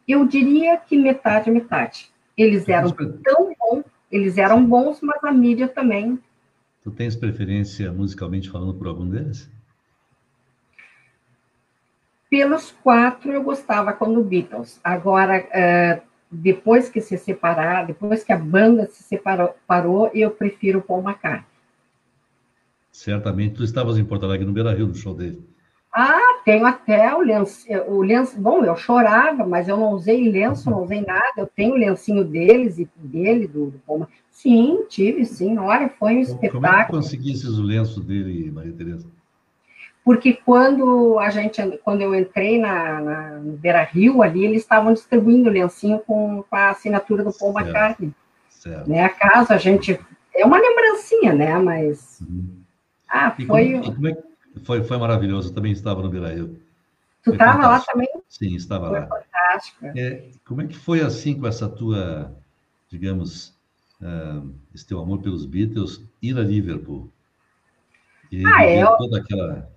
eu diria que metade, metade. Eles eram tão bons, eles eram bons, mas a mídia também. Tu tens preferência musicalmente falando por algum deles? Pelos quatro eu gostava quando Beatles. Agora, uh, depois que se separaram, depois que a banda se separou, parou, eu prefiro Paul McCartney. Certamente. Tu estavas em Porto Alegre, no Beira-Rio, no show dele. Ah, tenho até o lenço, o lenço. Bom, eu chorava, mas eu não usei lenço, não usei nada. Eu tenho o lencinho deles e dele, do, do Poma. Sim, tive, sim. Olha, foi um espetáculo. Como é que conseguisse o lenço dele, Maria Tereza? Porque quando a gente, quando eu entrei na, na no Beira Rio ali, eles estavam distribuindo o lencinho com, com a assinatura do Paul certo. McCartney. Certo. Né? Acaso a gente. É uma lembrancinha, né? Mas. Uhum. Ah, foi. Como, como é, foi, foi maravilhoso, eu também estava no Beira-Rio. Tu estava lá também? Sim, estava foi lá. fantástico. É, como é que foi assim com essa tua, digamos, uh, esse teu amor pelos Beatles, ir a Liverpool? E ah, é. Toda aquela...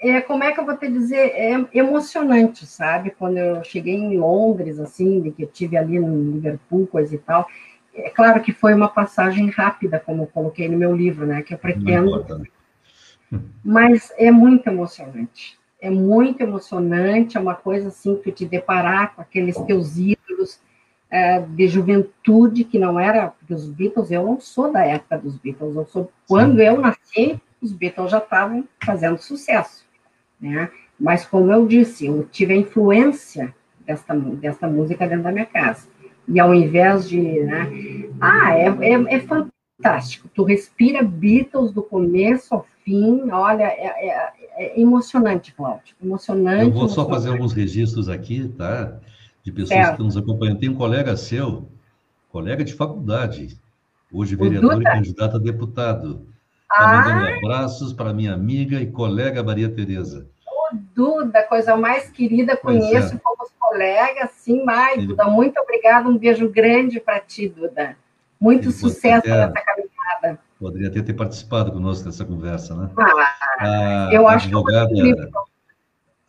É, é, como é que eu vou te dizer? É emocionante, sabe? Quando eu cheguei em Londres, assim, que eu tive ali no Liverpool, coisa e tal. É claro que foi uma passagem rápida, como eu coloquei no meu livro, né? Que eu pretendo mas é muito emocionante. É muito emocionante, é uma coisa assim que te deparar com aqueles teus ídolos é, de juventude que não era porque os Beatles. Eu não sou da época dos Beatles. Eu sou quando eu nasci, os Beatles já estavam fazendo sucesso, né? Mas como eu disse, eu tive a influência desta, desta música dentro da minha casa. E ao invés de, né? Ah, é, é, é fantástico. Tu respira Beatles do começo ao fim. Olha, é, é, é emocionante, Cláudio. Emocionante. Eu vou emocionante. só fazer alguns registros aqui, tá? De pessoas certo. que estão nos acompanhando. Tem um colega seu, colega de faculdade, hoje vereador e candidato a deputado. Está ah. mandando abraços para minha amiga e colega Maria Tereza. O Duda, coisa mais querida, conheço, é. fomos colegas, sim, mais, Ele... Duda. Muito obrigada, um beijo grande para ti, Duda. Muito sucesso nessa caminhada. Poderia ter, ter participado conosco nessa conversa, né? Ah, a eu acho advogada, que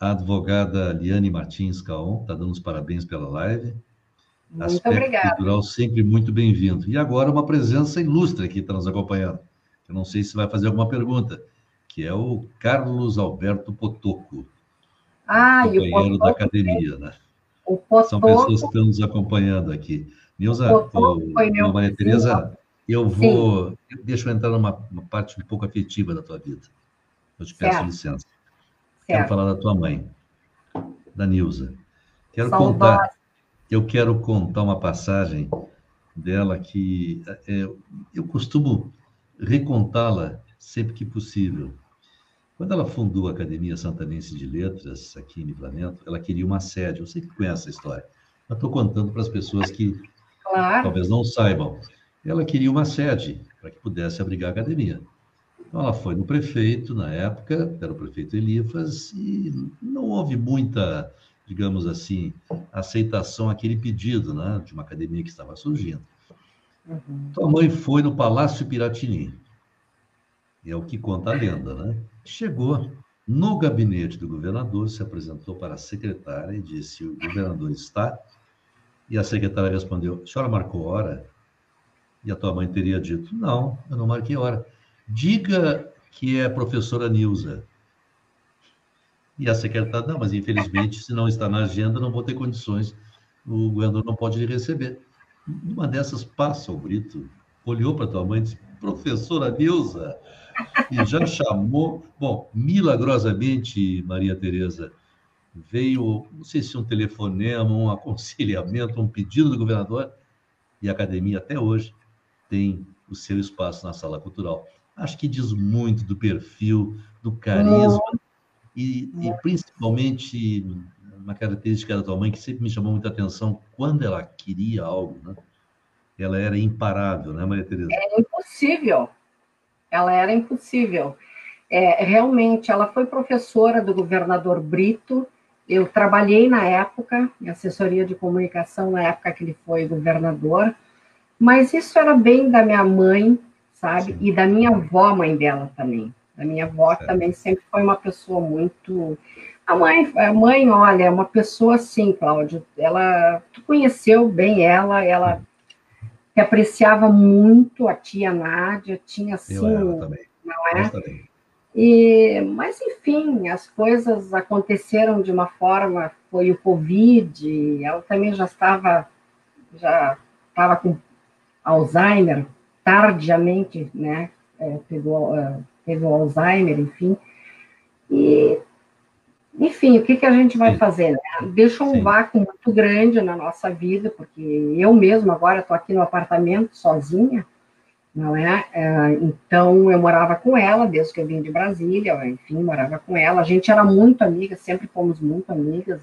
A advogada Liane Martins Caon está dando os parabéns pela live. Muito Aspecto obrigada. cultural sempre muito bem-vindo. E agora uma presença ilustre aqui está nos acompanhando. Eu não sei se vai fazer alguma pergunta, que é o Carlos Alberto Potoco, ah, companheiro o da academia, né? O Potoco, São pessoas que estão nos acompanhando aqui. Nilza, Maria Tereza, eu vou. Sim. Deixa eu entrar numa parte um pouco afetiva da tua vida. Eu te peço certo. licença. Certo. Quero falar da tua mãe, da Nilza. Quero contar. Eu quero contar uma passagem dela que é, eu costumo recontá-la sempre que possível. Quando ela fundou a Academia Santanense de Letras, aqui em Livramento, ela queria uma sede. Eu sei que conhece essa história. Mas estou contando para as pessoas que claro. talvez não saibam ela queria uma sede para que pudesse abrigar a academia. Então, ela foi no prefeito, na época, era o prefeito Elifas, e não houve muita, digamos assim, aceitação àquele pedido né, de uma academia que estava surgindo. Uhum. Então, a mãe foi no Palácio Piratini, é o que conta a lenda, né? Chegou, No gabinete do governador, se apresentou para a secretária e disse: O governador está. E a secretária respondeu: A senhora marcou hora? E a tua mãe teria dito: Não, eu não marquei hora. Diga que é a professora Nilza. E a secretária: Não, mas infelizmente, se não está na agenda, não vou ter condições. O governador não pode lhe receber. Numa dessas, passa o Brito, olhou para tua mãe e disse: Professora Nilza e já chamou. Bom, milagrosamente, Maria Tereza, veio, não sei se um telefonema, um aconselhamento, um pedido do governador, e a academia até hoje tem o seu espaço na sala cultural. Acho que diz muito do perfil, do carisma e, e principalmente uma característica da tua mãe que sempre me chamou muita atenção quando ela queria algo, né? Ela era imparável, né, Maria Tereza? É impossível ela era impossível. É, realmente, ela foi professora do governador Brito. Eu trabalhei na época, em assessoria de comunicação, na época que ele foi governador, mas isso era bem da minha mãe, sabe? Sim. E da minha avó, mãe dela também. Da minha avó também sempre foi uma pessoa muito. A mãe, a mãe, olha, é uma pessoa assim, Cláudio. Ela, tu conheceu bem ela, ela que apreciava muito a tia Nádia, tinha assim, não é? E, mas enfim, as coisas aconteceram de uma forma, foi o Covid, ela também já estava já estava com Alzheimer tardiamente, né? É, pegou, teve o Alzheimer, enfim. E enfim, o que, que a gente vai Sim. fazer? Né? Deixa um Sim. vácuo muito grande na nossa vida, porque eu mesmo agora estou aqui no apartamento sozinha, não é? é? Então eu morava com ela desde que eu vim de Brasília, enfim, morava com ela. A gente era muito amiga, sempre fomos muito amigas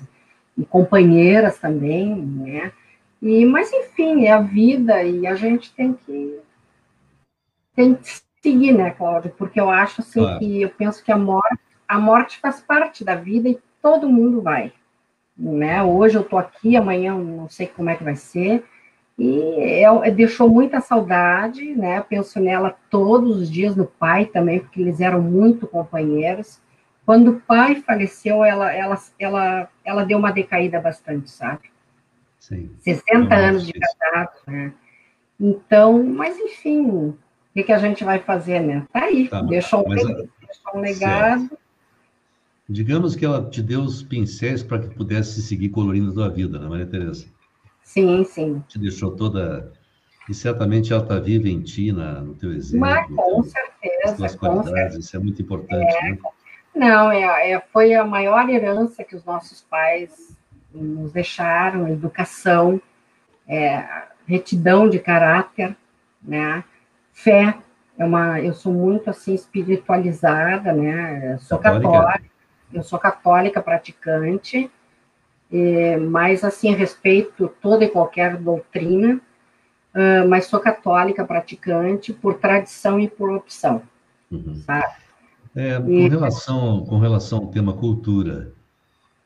e companheiras também, né? E mas enfim, é a vida e a gente tem que tem que seguir, né, Cláudio? Porque eu acho assim claro. que eu penso que a morte a morte faz parte da vida e todo mundo vai. Né? Hoje eu estou aqui, amanhã eu não sei como é que vai ser. E é, deixou muita saudade, né? Penso nela todos os dias, no pai também, porque eles eram muito companheiros. Quando o pai faleceu, ela, ela, ela, ela deu uma decaída bastante, sabe? Sim. 60 anos de casado, né? Então, mas enfim, o que, que a gente vai fazer, né? Tá aí, tá, deixou, um, deixou um legado. Certo. Digamos que ela te deu os pincéis para que pudesse seguir colorindo a tua vida, né, Maria Tereza? Sim, sim. Te deixou toda. E certamente ela está viva em ti, na, no teu exemplo. Mas, com certeza. As tuas qualidades, certeza. isso é muito importante, é, né? Não, é, é, foi a maior herança que os nossos pais nos deixaram, educação, é, retidão de caráter, né? Fé, é uma, eu sou muito assim espiritualizada, né? Sou católica. católica eu sou católica praticante, é, mas assim, respeito toda e qualquer doutrina, uh, mas sou católica praticante por tradição e por opção, uhum. sabe? É, com, relação, com relação ao tema cultura,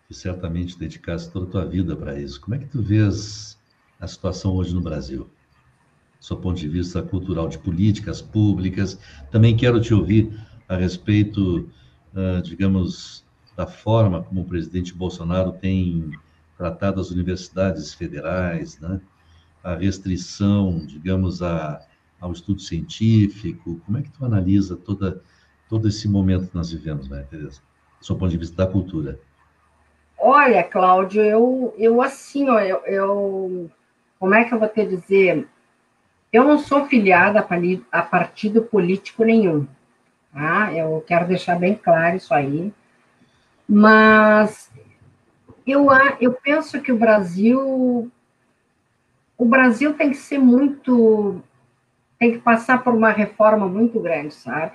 que certamente dedicaste toda a tua vida para isso, como é que tu vês a situação hoje no Brasil? Do seu ponto de vista cultural, de políticas públicas. Também quero te ouvir a respeito, uh, digamos, da forma como o presidente Bolsonaro tem tratado as universidades federais, né? a restrição, digamos, a, ao estudo científico. Como é que tu analisa toda, todo esse momento que nós vivemos, né, Tereza? Do seu ponto de vista da cultura. Olha, Cláudio, eu, eu assim, ó, eu, eu, como é que eu vou te dizer? Eu não sou filiada a partido político nenhum, tá? Eu quero deixar bem claro isso aí. Mas eu, eu penso que o Brasil o Brasil tem que ser muito tem que passar por uma reforma muito grande, sabe?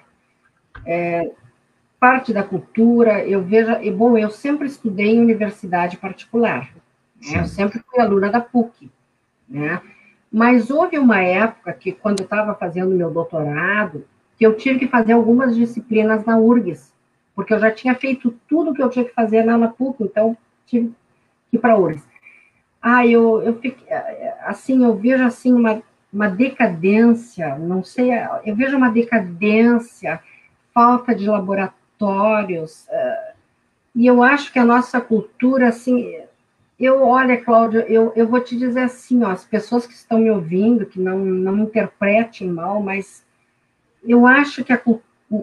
É, parte da cultura, eu vejo, e, bom, eu sempre estudei em universidade particular, né? eu sempre fui aluna da PUC, né? Mas houve uma época que, quando eu estava fazendo meu doutorado, que eu tive que fazer algumas disciplinas na URGS, porque eu já tinha feito tudo que eu tinha que fazer na Lapuc, então tive que ir para URGS. Ah, eu, eu fiquei, assim, eu vejo assim uma, uma decadência, não sei, eu vejo uma decadência, falta de laboratório, auditórios, uh, e eu acho que a nossa cultura, assim, eu, olha, Cláudia, eu, eu vou te dizer assim, ó, as pessoas que estão me ouvindo, que não, não interpretem mal, mas eu acho que a,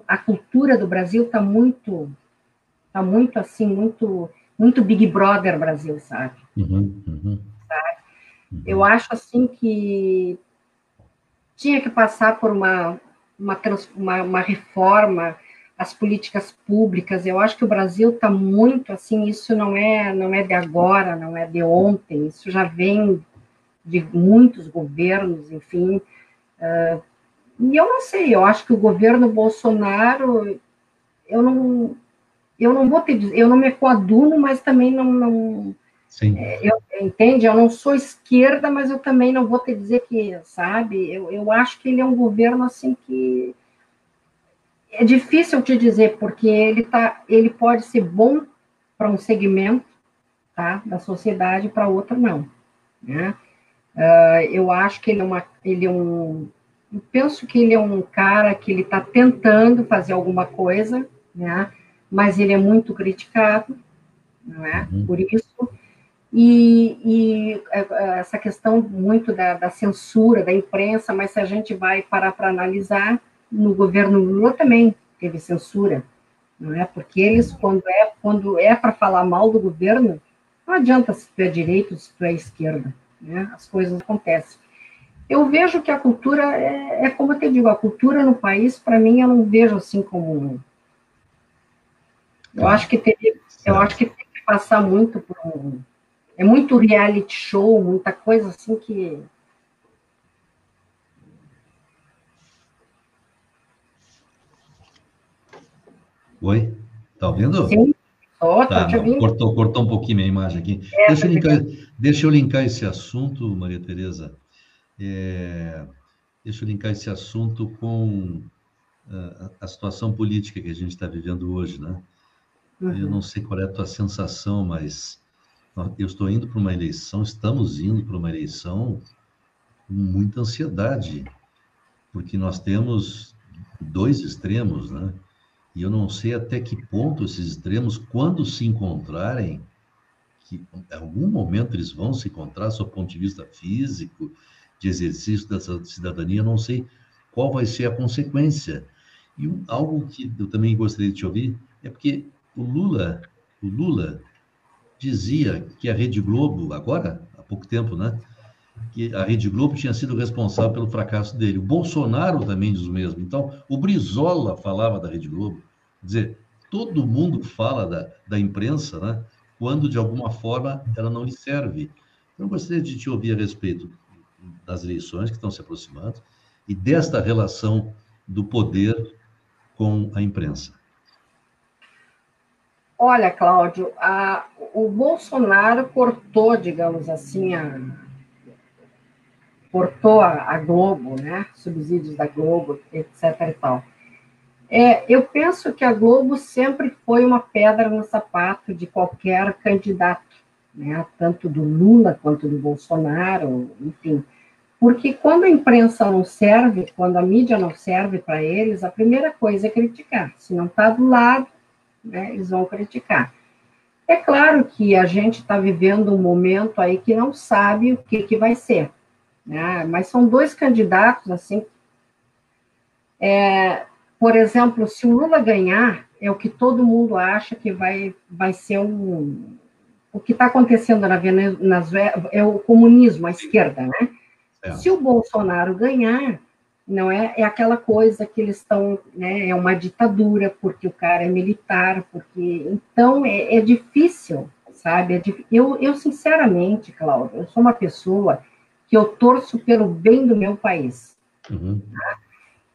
a cultura do Brasil está muito, está muito assim, muito, muito Big Brother Brasil, sabe? Uhum, uhum. sabe? Uhum. Eu acho assim que tinha que passar por uma, uma, uma, uma reforma as políticas públicas. Eu acho que o Brasil está muito assim. Isso não é não é de agora, não é de ontem. Isso já vem de muitos governos, enfim. Uh, e eu não sei. Eu acho que o governo Bolsonaro, eu não eu não vou te dizer, eu não me coaduno, mas também não, não Sim. É, eu, entende? Eu não sou esquerda, mas eu também não vou te dizer que, sabe? Eu, eu acho que ele é um governo assim que é difícil te dizer, porque ele, tá, ele pode ser bom para um segmento tá, da sociedade, para outro não. Né? Uh, eu acho que ele é, uma, ele é um. Eu penso que ele é um cara que ele está tentando fazer alguma coisa, né? mas ele é muito criticado, não é? Uhum. Por isso. E, e, é, é, essa questão muito da, da, censura, da imprensa, mas se a gente vai parar para analisar, no governo Lula também teve censura, não é? Porque eles, quando é, quando é para falar mal do governo, não adianta se tu é direito, se tu é esquerda, né? As coisas acontecem. Eu vejo que a cultura é, é como eu te digo, a cultura no país, para mim, eu não vejo assim como. Eu acho que teria, eu acho que tem que passar muito por um. É muito reality show, muita coisa assim que Oi? Tá ouvindo? Sim. Oh, tá, te ouvindo. Cortou, cortou um pouquinho minha imagem aqui. É, deixa, eu tá linkar, deixa eu linkar esse assunto, Maria Tereza. É, deixa eu linkar esse assunto com a, a situação política que a gente está vivendo hoje, né? Uhum. Eu não sei qual é a tua sensação, mas eu estou indo para uma eleição, estamos indo para uma eleição com muita ansiedade, porque nós temos dois extremos, né? E eu não sei até que ponto esses extremos, quando se encontrarem, que em algum momento eles vão se encontrar, do ponto de vista físico, de exercício dessa cidadania, não sei qual vai ser a consequência. E algo que eu também gostaria de te ouvir é porque o Lula, o Lula dizia que a Rede Globo, agora, há pouco tempo, né? que a Rede Globo tinha sido responsável pelo fracasso dele. O Bolsonaro também diz o mesmo. Então, o Brizola falava da Rede Globo. Quer dizer, todo mundo fala da, da imprensa, né? Quando, de alguma forma, ela não lhe serve. Eu gostaria de te ouvir a respeito das eleições que estão se aproximando e desta relação do poder com a imprensa. Olha, Cláudio, a, o Bolsonaro cortou, digamos assim, a, cortou a, a, Globo, né? Subsídios da Globo, etc. e tal. É, eu penso que a Globo sempre foi uma pedra no sapato de qualquer candidato, né? Tanto do Lula quanto do Bolsonaro, enfim. Porque quando a imprensa não serve, quando a mídia não serve para eles, a primeira coisa é criticar. Se não está do lado, né, eles vão criticar. É claro que a gente está vivendo um momento aí que não sabe o que, que vai ser né? Mas são dois candidatos, assim. É, por exemplo, se o Lula ganhar, é o que todo mundo acha que vai, vai ser um. O que está acontecendo na Venezuela é o comunismo, a esquerda, né? É. Se o Bolsonaro ganhar, não é, é aquela coisa que eles estão, né? É uma ditadura porque o cara é militar, porque então é, é difícil, sabe? É eu, eu sinceramente, Cláudio, eu sou uma pessoa que eu torço pelo bem do meu país. Uhum.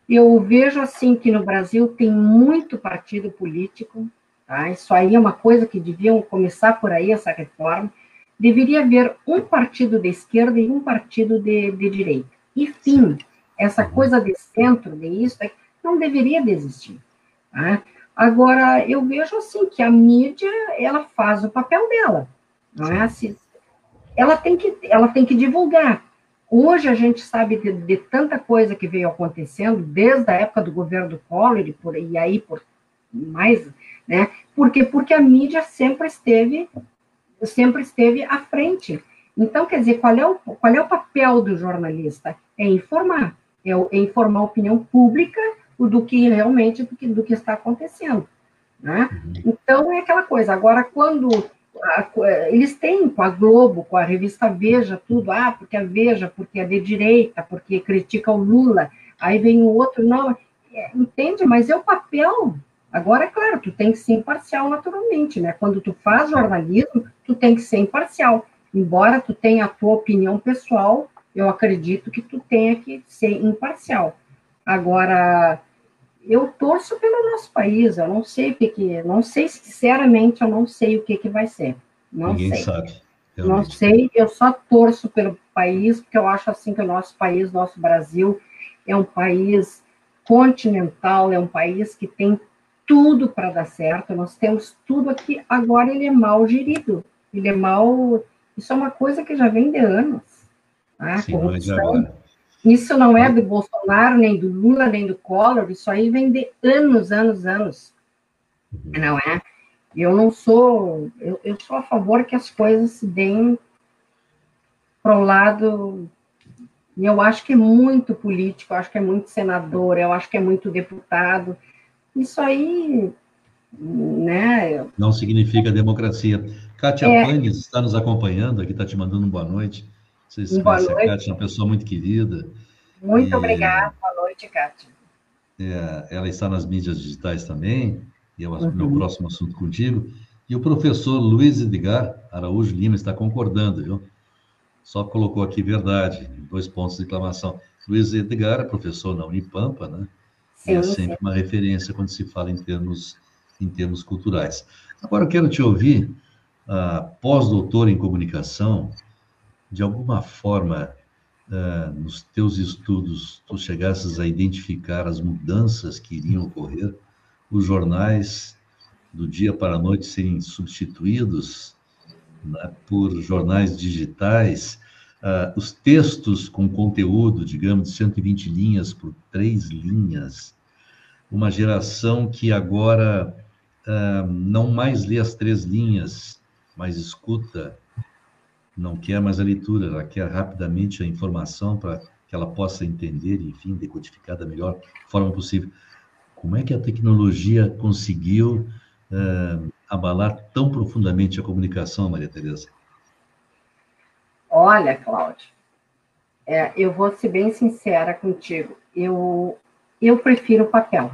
Eu vejo assim que no Brasil tem muito partido político, tá? Isso aí é uma coisa que deviam começar por aí essa reforma. Deveria haver um partido de esquerda e um partido de, de direita. E fim, essa uhum. coisa de centro, de isso, não deveria existir. Tá? Agora, eu vejo assim que a mídia, ela faz o papel dela, não é assim? Ela tem que, ela tem que divulgar, Hoje a gente sabe de, de, tanta coisa que veio acontecendo, desde a época do governo do Collor e, por, e aí por mais, né? Por quê? Porque a mídia sempre esteve, sempre esteve à frente. Então, quer dizer, qual é o, qual é o papel do jornalista? É informar, é, é informar a opinião pública do que realmente, do que, do que está acontecendo. Né? Então, é aquela coisa. Agora, quando a, eles têm com a Globo, com a revista Veja, tudo, ah, porque a Veja, porque é de direita, porque critica o Lula, aí vem o outro, não, é, entende? Mas é o papel. Agora, é claro, tu tem que ser imparcial naturalmente, né? Quando tu faz jornalismo, tu tem que ser imparcial. Embora tu tenha a tua opinião pessoal, eu acredito que tu tenha que ser imparcial. Agora, eu torço pelo nosso país, eu não sei o que, que não sei sinceramente, eu não sei o que, que vai ser. Não Ninguém sei. sabe. Realmente. Não sei, eu só torço pelo país, porque eu acho assim que o nosso país, nosso Brasil, é um país continental, é um país que tem tudo para dar certo, nós temos tudo aqui, agora ele é mal gerido, ele é mal, isso é uma coisa que já vem de anos, tá? Sim, corrupção, isso não é do Bolsonaro, nem do Lula, nem do Collor, isso aí vem de anos, anos, anos. Uhum. Não é? Eu não sou, eu, eu sou a favor que as coisas se deem para o lado. Eu acho que é muito político, eu acho que é muito senador, eu acho que é muito deputado. Isso aí, né? Não significa democracia. Kátia é, Panes está nos acompanhando aqui, está te mandando uma boa noite. Vocês Boa conhecem noite. a Kátia, uma pessoa muito querida. Muito e, obrigada. Boa noite, Kátia. É, ela está nas mídias digitais também, e é o uhum. meu próximo assunto contigo. E o professor Luiz Edgar Araújo Lima está concordando, viu? Só colocou aqui verdade, dois pontos de exclamação. Luiz Edgar é professor na Unipampa, né? Sim, e é sempre sim. uma referência quando se fala em termos, em termos culturais. Agora eu quero te ouvir, uh, pós-doutor em comunicação, de alguma forma, uh, nos teus estudos, tu chegasses a identificar as mudanças que iriam ocorrer, os jornais do dia para a noite serem substituídos né, por jornais digitais, uh, os textos com conteúdo, digamos, de 120 linhas por três linhas, uma geração que agora uh, não mais lê as três linhas, mas escuta não quer mais a leitura, ela quer rapidamente a informação para que ela possa entender, enfim, decodificar da melhor forma possível. Como é que a tecnologia conseguiu uh, abalar tão profundamente a comunicação, Maria Tereza? Olha, Cláudio, é, eu vou ser bem sincera contigo. Eu, eu prefiro o papel.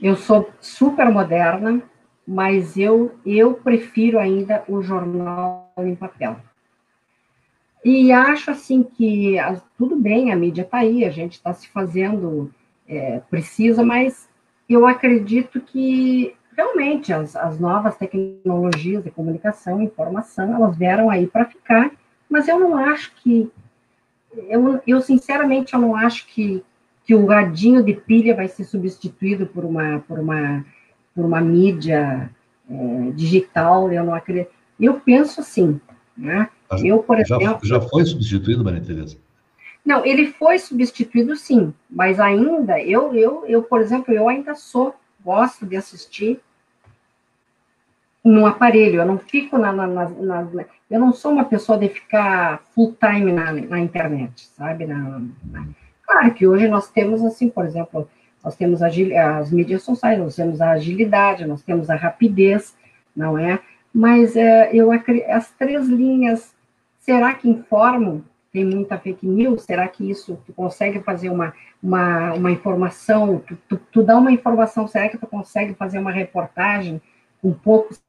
Eu sou super moderna, mas eu, eu prefiro ainda o jornal em papel. E acho assim que tudo bem, a mídia está aí, a gente está se fazendo, é, precisa, mas eu acredito que realmente as, as novas tecnologias de comunicação e informação, elas vieram aí para ficar, mas eu não acho que, eu, eu sinceramente eu não acho que, que o radinho de pilha vai ser substituído por uma, por uma por uma mídia é, digital, eu não acredito. Eu penso assim, né? Eu, por já, exemplo... Já foi substituído, Maria Tereza? Não, ele foi substituído, sim, mas ainda, eu, eu, eu, por exemplo, eu ainda sou, gosto de assistir no aparelho, eu não fico na, na, na, na, eu não sou uma pessoa de ficar full time na, internet, sabe? Claro que hoje nós temos, assim, por exemplo, nós temos as mídias sociais, nós temos a agilidade, nós temos a rapidez, não é? Mas é, eu as três linhas, será que informam? Tem muita fake news? Será que isso tu consegue fazer uma, uma, uma informação? Tu, tu, tu dá uma informação, será que tu consegue fazer uma reportagem com poucos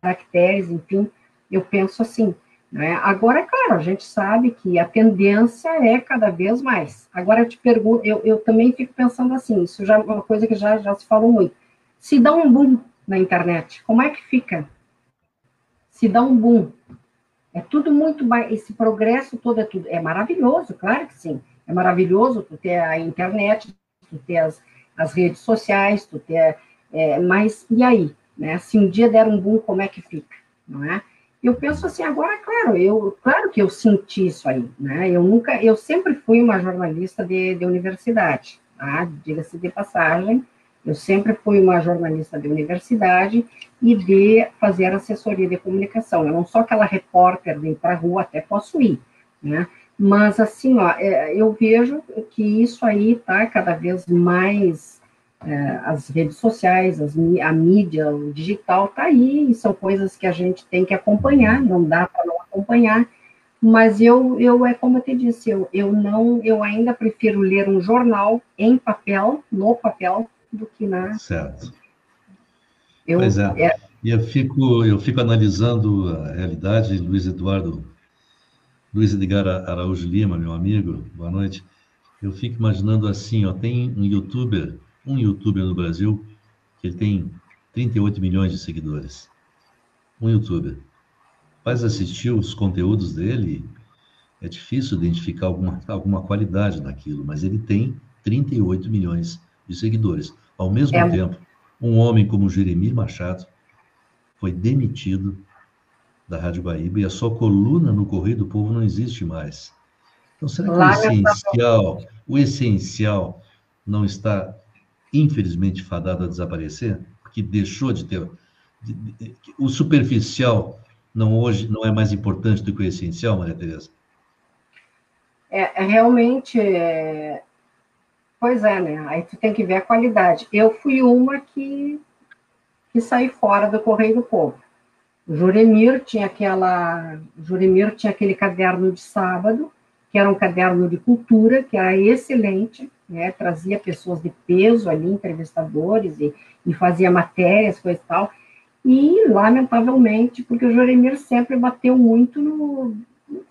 caracteres? Enfim, eu penso assim. Né? Agora, é claro, a gente sabe que a tendência é cada vez mais. Agora, eu te pergunto, eu, eu também fico pensando assim, isso já é uma coisa que já, já se falou muito. Se dá um boom na internet, como é que fica? Se dá um boom. É tudo muito mais, esse progresso todo é tudo, é maravilhoso, claro que sim. É maravilhoso tu ter a internet, tu ter as, as redes sociais, tu ter, é, mas e aí? Né? Se um dia der um boom, como é que fica? Não é? eu penso assim, agora, claro, eu, claro que eu senti isso aí, né? Eu nunca, eu sempre fui uma jornalista de, de universidade, tá? Diga-se de passagem, eu sempre fui uma jornalista de universidade e de fazer assessoria de comunicação. Eu não sou aquela repórter de ir para a rua, até posso ir, né? Mas, assim, ó, é, eu vejo que isso aí está cada vez mais. É, as redes sociais, as, a mídia, o digital está aí, e são coisas que a gente tem que acompanhar, não dá para não acompanhar. Mas eu, eu, é como eu te disse, eu, eu não, eu ainda prefiro ler um jornal em papel, no papel, do que na. Certo. Eu, pois é. é. E eu fico, eu fico analisando a realidade, Luiz Eduardo, Luiz Edgar Araújo Lima, meu amigo, boa noite. Eu fico imaginando assim, ó, tem um youtuber, um youtuber no Brasil, que ele tem 38 milhões de seguidores. Um youtuber. Faz assistir os conteúdos dele, é difícil identificar alguma, alguma qualidade naquilo, mas ele tem 38 milhões de seguidores. Ao mesmo é. tempo, um homem como Jeremir Machado foi demitido da Rádio Guaíba e a sua coluna no Correio do Povo não existe mais. Então, será que o essencial, o essencial não está, infelizmente, fadado a desaparecer? Porque deixou de ter. De, de, o superficial não hoje não é mais importante do que o essencial, Maria Tereza? É, é realmente é, Pois é, né? Aí tu tem que ver a qualidade. Eu fui uma que, que saí fora do Correio do Povo. O Juremir tinha aquela. Juremir tinha aquele caderno de sábado, que era um caderno de cultura, que era excelente, né? Trazia pessoas de peso ali, entrevistadores, e, e fazia matérias, coisa e tal. E, lamentavelmente, porque o Juremir sempre bateu muito no.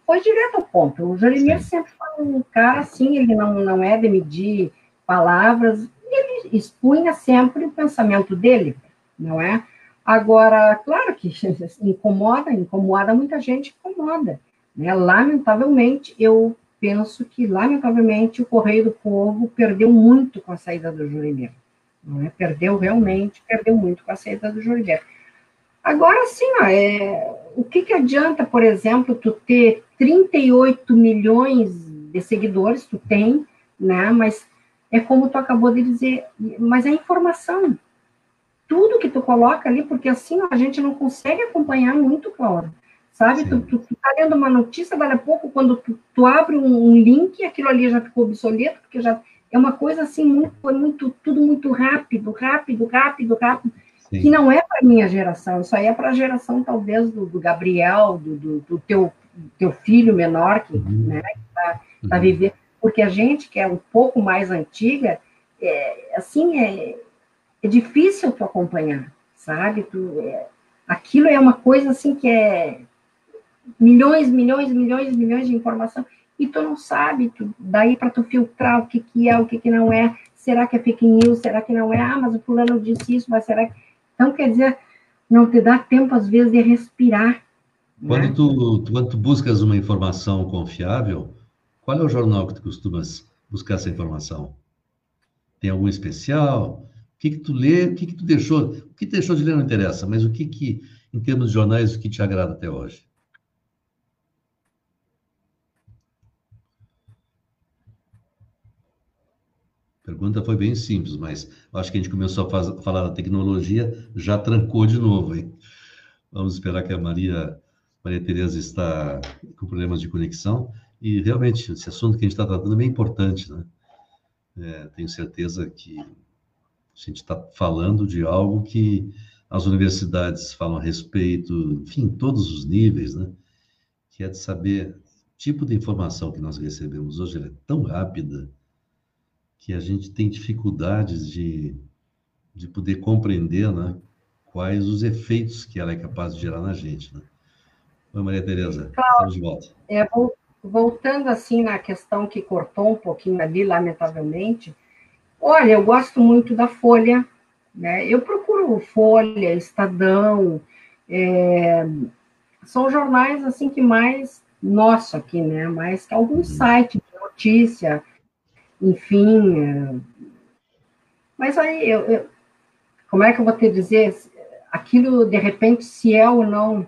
Foi direto ao ponto. O Juremir sempre foi um cara assim, ele não, não é de medir palavras, ele expunha sempre o pensamento dele, não é? Agora, claro que incomoda, incomoda muita gente, incomoda. Né? Lamentavelmente, eu penso que, lamentavelmente, o Correio do Povo perdeu muito com a saída do Juremir. Não é? Perdeu realmente, perdeu muito com a saída do Juremir. Agora, sim, é, o que, que adianta, por exemplo, tu ter 38 milhões de seguidores, tu tem, né? Mas é como tu acabou de dizer, mas é informação. Tudo que tu coloca ali, porque assim a gente não consegue acompanhar muito, Cláudio. Sabe? Tu, tu, tu, tá lendo uma notícia, daqui a pouco, quando tu, tu abre um, um, link, aquilo ali já ficou obsoleto, porque já é uma coisa assim, muito, foi muito, tudo muito rápido, rápido, rápido, rápido, Sim. que não é para minha geração, isso aí é para a geração, talvez, do, do Gabriel, do, do, do, teu, teu filho menor, que uhum. né, está tá uhum. vivendo porque a gente que é um pouco mais antiga, é, assim, é, é difícil tu acompanhar, sabe? Tu, é, aquilo é uma coisa assim que é milhões, milhões, milhões, milhões de informação e tu não sabe, tu, daí para tu filtrar o que, que é, o que, que não é, será que é fake news, será que não é, ah, mas o fulano disse isso, mas será que... Então, quer dizer, não te dá tempo, às vezes, de respirar. Quando, né? tu, quando tu buscas uma informação confiável, qual é o jornal que tu costumas buscar essa informação? Tem algum especial? O que que tu lê? O que que tu deixou? O que deixou de ler não interessa, mas o que que, em termos de jornais, o que te agrada até hoje? Pergunta foi bem simples, mas acho que a gente começou a falar da tecnologia, já trancou de novo, hein? Vamos esperar que a Maria, Maria Tereza está com problemas de conexão. E realmente, esse assunto que a gente está tratando é bem importante, né? É, tenho certeza que a gente está falando de algo que as universidades falam a respeito, enfim, todos os níveis, né? Que é de saber tipo de informação que nós recebemos hoje é tão rápida que a gente tem dificuldades de, de poder compreender, né? Quais os efeitos que ela é capaz de gerar na gente, né? Oi, Maria Tereza, estamos de volta. É, bom voltando assim na questão que cortou um pouquinho ali, lamentavelmente, olha, eu gosto muito da Folha, né? Eu procuro Folha, Estadão, é, são jornais assim que mais nosso aqui, né? Mais que alguns uhum. sites de notícia, enfim. É... Mas aí eu, eu, como é que eu vou te dizer? Aquilo de repente se é ou não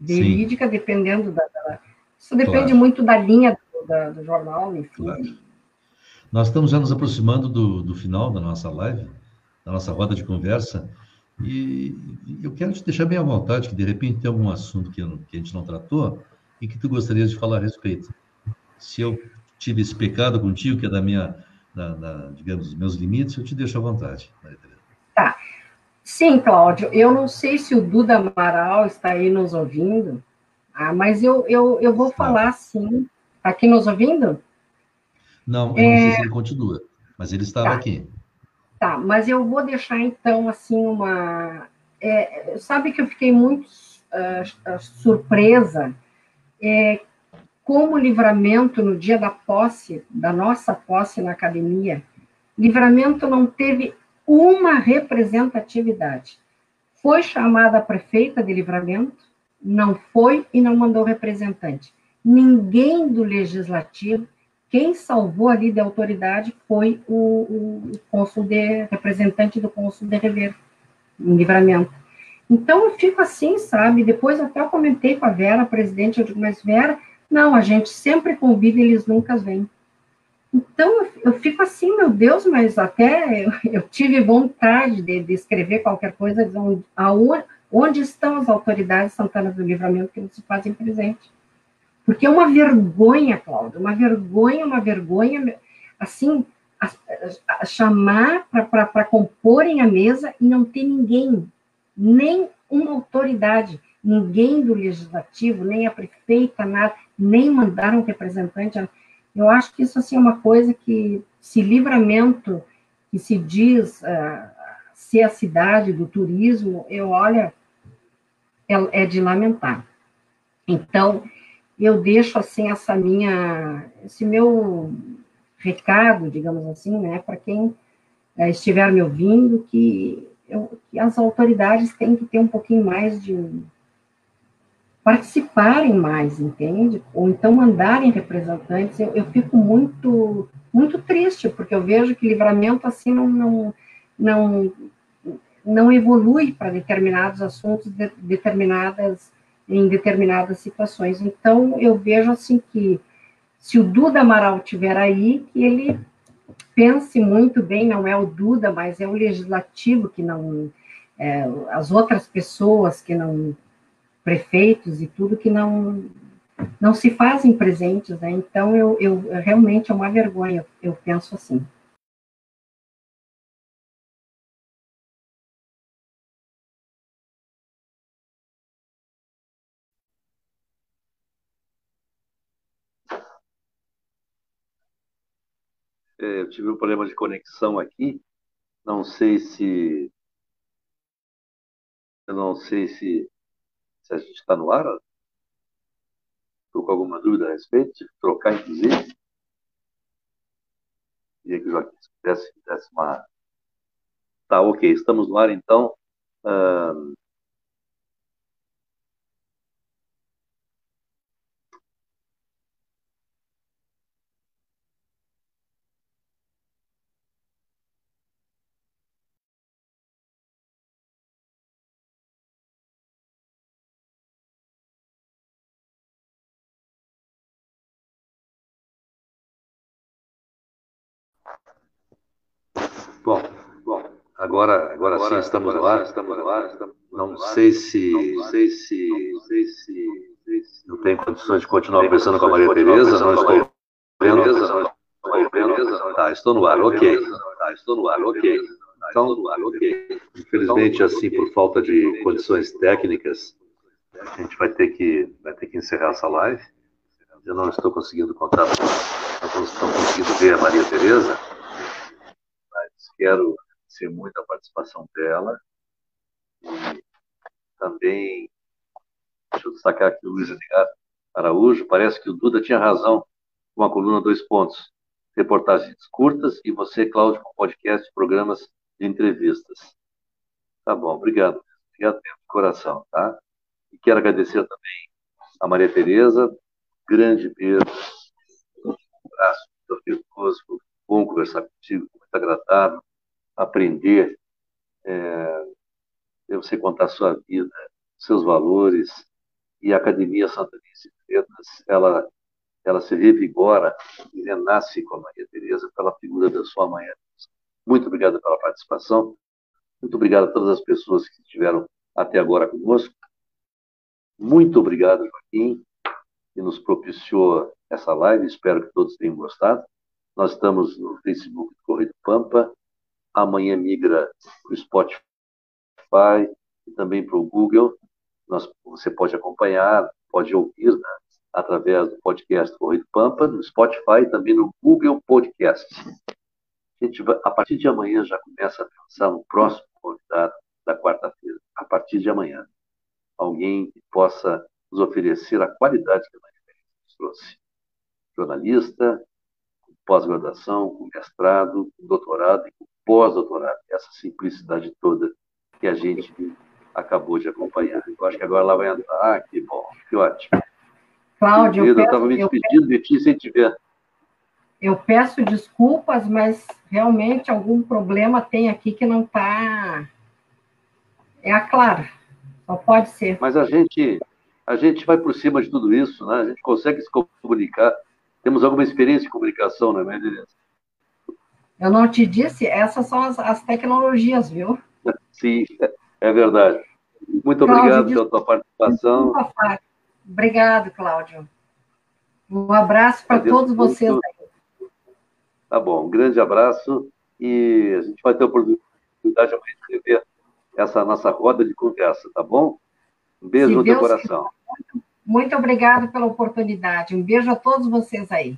verídica, dependendo da, da isso depende claro. muito da linha do, da, do jornal, enfim. Claro. Nós estamos já nos aproximando do, do final da nossa live, da nossa roda de conversa, e eu quero te deixar bem à vontade, que de repente tem algum assunto que, que a gente não tratou e que tu gostarias de falar a respeito. Se eu tive esse pecado contigo, que é da minha, da, da, digamos, dos meus limites, eu te deixo à vontade, Maria Tereza. Tá. Sim, Cláudio, eu não sei se o Duda Amaral está aí nos ouvindo, ah, mas eu, eu, eu vou falar sim. Está aqui nos ouvindo? Não, eu é... não sei se ele continua, mas ele estava tá. aqui. Tá, mas eu vou deixar então assim uma. É, sabe que eu fiquei muito uh, surpresa é, como livramento no dia da posse, da nossa posse na academia, livramento não teve uma representatividade. Foi chamada a prefeita de livramento, não foi e não mandou representante. Ninguém do legislativo, quem salvou ali de autoridade foi o, o, de representante do cônsul de Rever, em livramento. Então eu fico assim, sabe? Depois até eu comentei com a Vera, a presidente, eu digo, mas Vera, não, a gente sempre convida e eles nunca vêm. Então eu fico assim, meu Deus, mas até eu, eu tive vontade de, de, escrever qualquer coisa, aonde, onde estão as autoridades Santana do Livramento que não se fazem presente? Porque é uma vergonha, Cláudio, uma vergonha, uma vergonha, assim, a, a, a chamar para comporem a mesa e não ter ninguém, nem uma autoridade, ninguém do legislativo, nem a prefeita, nada, nem mandaram um representante. Eu acho que isso assim, é uma coisa que, se livramento, que se diz uh, ser a cidade do turismo, eu olha, é, é de lamentar. Então, eu deixo assim essa minha, esse meu recado, digamos assim, né, para quem uh, estiver me ouvindo, que, eu, que as autoridades têm que ter um pouquinho mais de participarem mais, entende? Ou então mandarem representantes. Eu, eu fico muito muito triste porque eu vejo que livramento assim não não não, não evolui para determinados assuntos, de, determinadas em determinadas situações. Então eu vejo assim que se o Duda Amaral tiver aí, que ele pense muito bem, não é o Duda, mas é o legislativo que não é, as outras pessoas que não prefeitos e tudo que não não se fazem presentes, né? Então eu, eu realmente é uma vergonha, eu penso assim. Eu tive um problema de conexão aqui. Não sei se eu não sei se se a gente está no ar. Estou com alguma dúvida a respeito, tive que trocar, inclusive. Queria que o Joaquim pudesse, desse uma. Tá, ok, estamos no ar então. Uh... Bom, bom, agora, agora, agora sim estamos no ar. Estamos no ar. Não sei se, não sei se, sei se, não tenho condições de continuar conversando com a Maria Tereza. Não estou vendo. Tá, estou no ar. Ok. Tá, estou no ar. Ok. Então, ok. Infelizmente, assim, por falta de condições técnicas, a gente vai ter que, vai ter que encerrar essa live. Eu não estou conseguindo contar, não estou conseguindo ver a Maria Tereza quero agradecer muito a participação dela. E também, deixa eu destacar aqui o Luiz Araújo, parece que o Duda tinha razão com a coluna Dois Pontos. Reportagens curtas e você, Cláudio, com podcast, programas de entrevistas. Tá bom, obrigado. Obrigado mesmo de coração, tá? E quero agradecer também a Maria Tereza, grande beijo, um abraço muito afetuoso, bom conversar contigo, agradável aprender, é, você contar a sua vida, seus valores, e a Academia Santa Lícia Freitas, ela, ela se revigora e renasce com a Maria Tereza pela figura da sua mãe. Muito obrigado pela participação. Muito obrigado a todas as pessoas que estiveram até agora conosco. Muito obrigado, Joaquim, que nos propiciou essa live. Espero que todos tenham gostado. Nós estamos no Facebook do Correio Pampa. Amanhã migra para o Spotify e também para o Google. Nós, você pode acompanhar, pode ouvir né, através do podcast Correio Pampa, no Spotify e também no Google Podcast. A, gente vai, a partir de amanhã já começa a pensar no próximo convidado da quarta-feira. A partir de amanhã. Alguém que possa nos oferecer a qualidade que a nos trouxe. Jornalista, pós-graduação, com mestrado, com doutorado e com pós-doutorado. Essa simplicidade toda que a gente acabou de acompanhar. Eu acho que agora ela vai entrar. Ah, que bom, que ótimo. Cláudio, eu estava me despedindo de ti sem te ver. Eu peço desculpas, mas realmente algum problema tem aqui que não está. É a Clara. Só pode ser. Mas a gente, a gente vai por cima de tudo isso, né? A gente consegue se comunicar. Temos alguma experiência de comunicação, não é mesmo, Eu não te disse, essas são as, as tecnologias, viu? Sim, é verdade. Muito Cláudio, obrigado pela tua participação. Desculpa, Obrigado, Cláudio. Um abraço para todos muito. vocês aí. Tá bom, um grande abraço e a gente vai ter a oportunidade de rever essa nossa roda de conversa, tá bom? Um beijo Se no Deus teu coração. Muito, muito obrigado pela oportunidade. Um beijo a todos vocês aí.